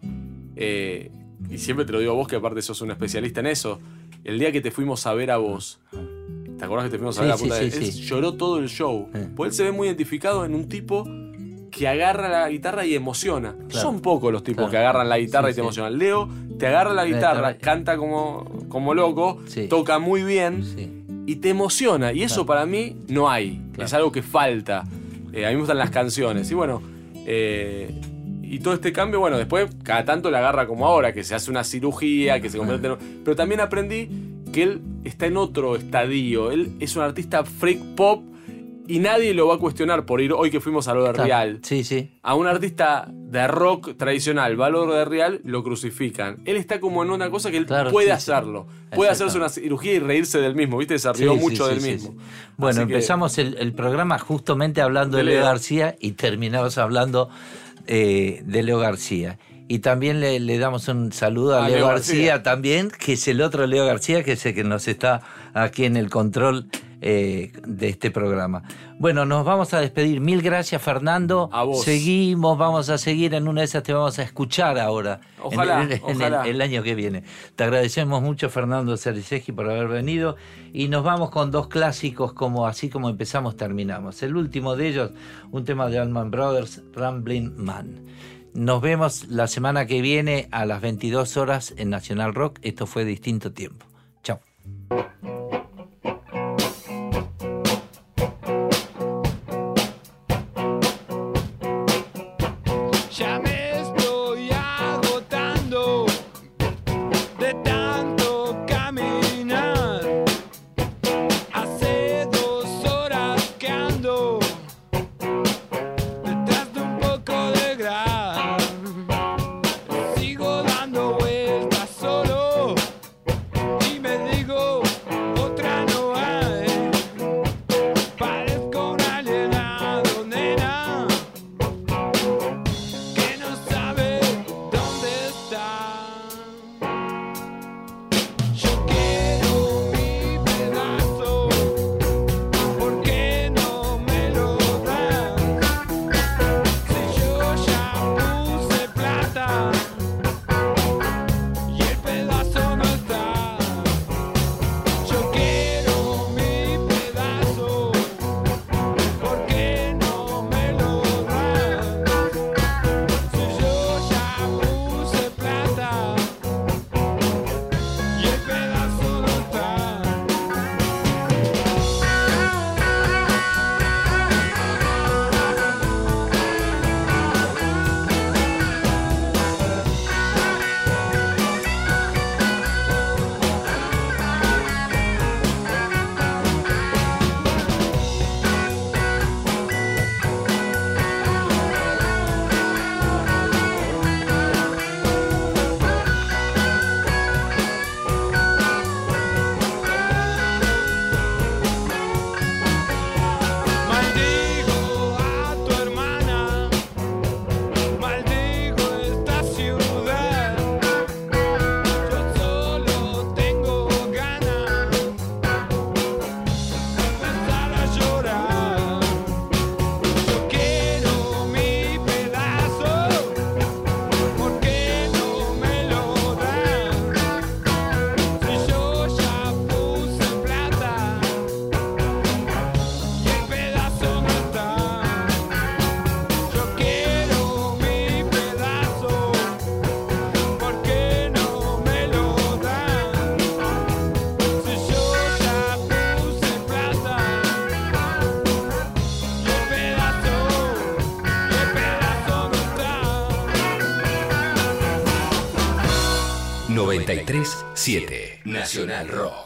eh, y siempre te lo digo a vos que aparte sos un especialista en eso, el día que te fuimos a ver a vos, ¿te acordás que te fuimos a Sí, ver a sí, Punta sí, Él lloró todo el show, porque él se ve muy identificado en un tipo que agarra la guitarra y emociona. Claro. Son pocos los tipos Claro. que agarran la guitarra y te emocionan. Leo te agarra la La guitarra, canta como, como loco, toca muy bien y te emociona. Y eso Claro. para mí no hay. Es algo que falta. Eh, a mí me gustan las canciones. Y bueno, eh, y todo este cambio, bueno, después cada tanto la agarra como ahora, que se hace una cirugía, que se convierte en... Pero también aprendí que él está en otro estadio. Él es un artista freak pop y nadie lo va a cuestionar por ir hoy que fuimos a lo de. Real. Sí, sí. A un artista de rock tradicional, valor de Real, lo crucifican. Él está como en una cosa que él Claro, puede sí, sí. hacerlo. Puede hacerse una cirugía y reírse del mismo, ¿viste? Se rió Sí, mucho del mismo. Bueno, Así que- empezamos el, el programa justamente hablando de Leo. García y terminamos hablando eh, de Leo García. Y también le, le damos un saludo a, A Leo, Leo García, García. también, que es el otro Leo García, que es el que nos está aquí en el control eh, de este programa. Bueno, nos vamos a despedir. Mil gracias, Fernando. A vos. Seguimos, vamos a seguir. En una de esas te vamos a escuchar ahora. Ojalá, en, en- en ojalá. el, el año que viene. Te agradecemos mucho, Fernando Cerisegi, por haber venido. Y nos vamos con dos clásicos, como así como empezamos, terminamos. El último de ellos, un tema de Allman Brothers, Rambling Man. Nos vemos la semana que viene a las 22 horas en Nacional Rock. Esto fue Distinto Tiempo. Chao. 93 7. Nacional Rock.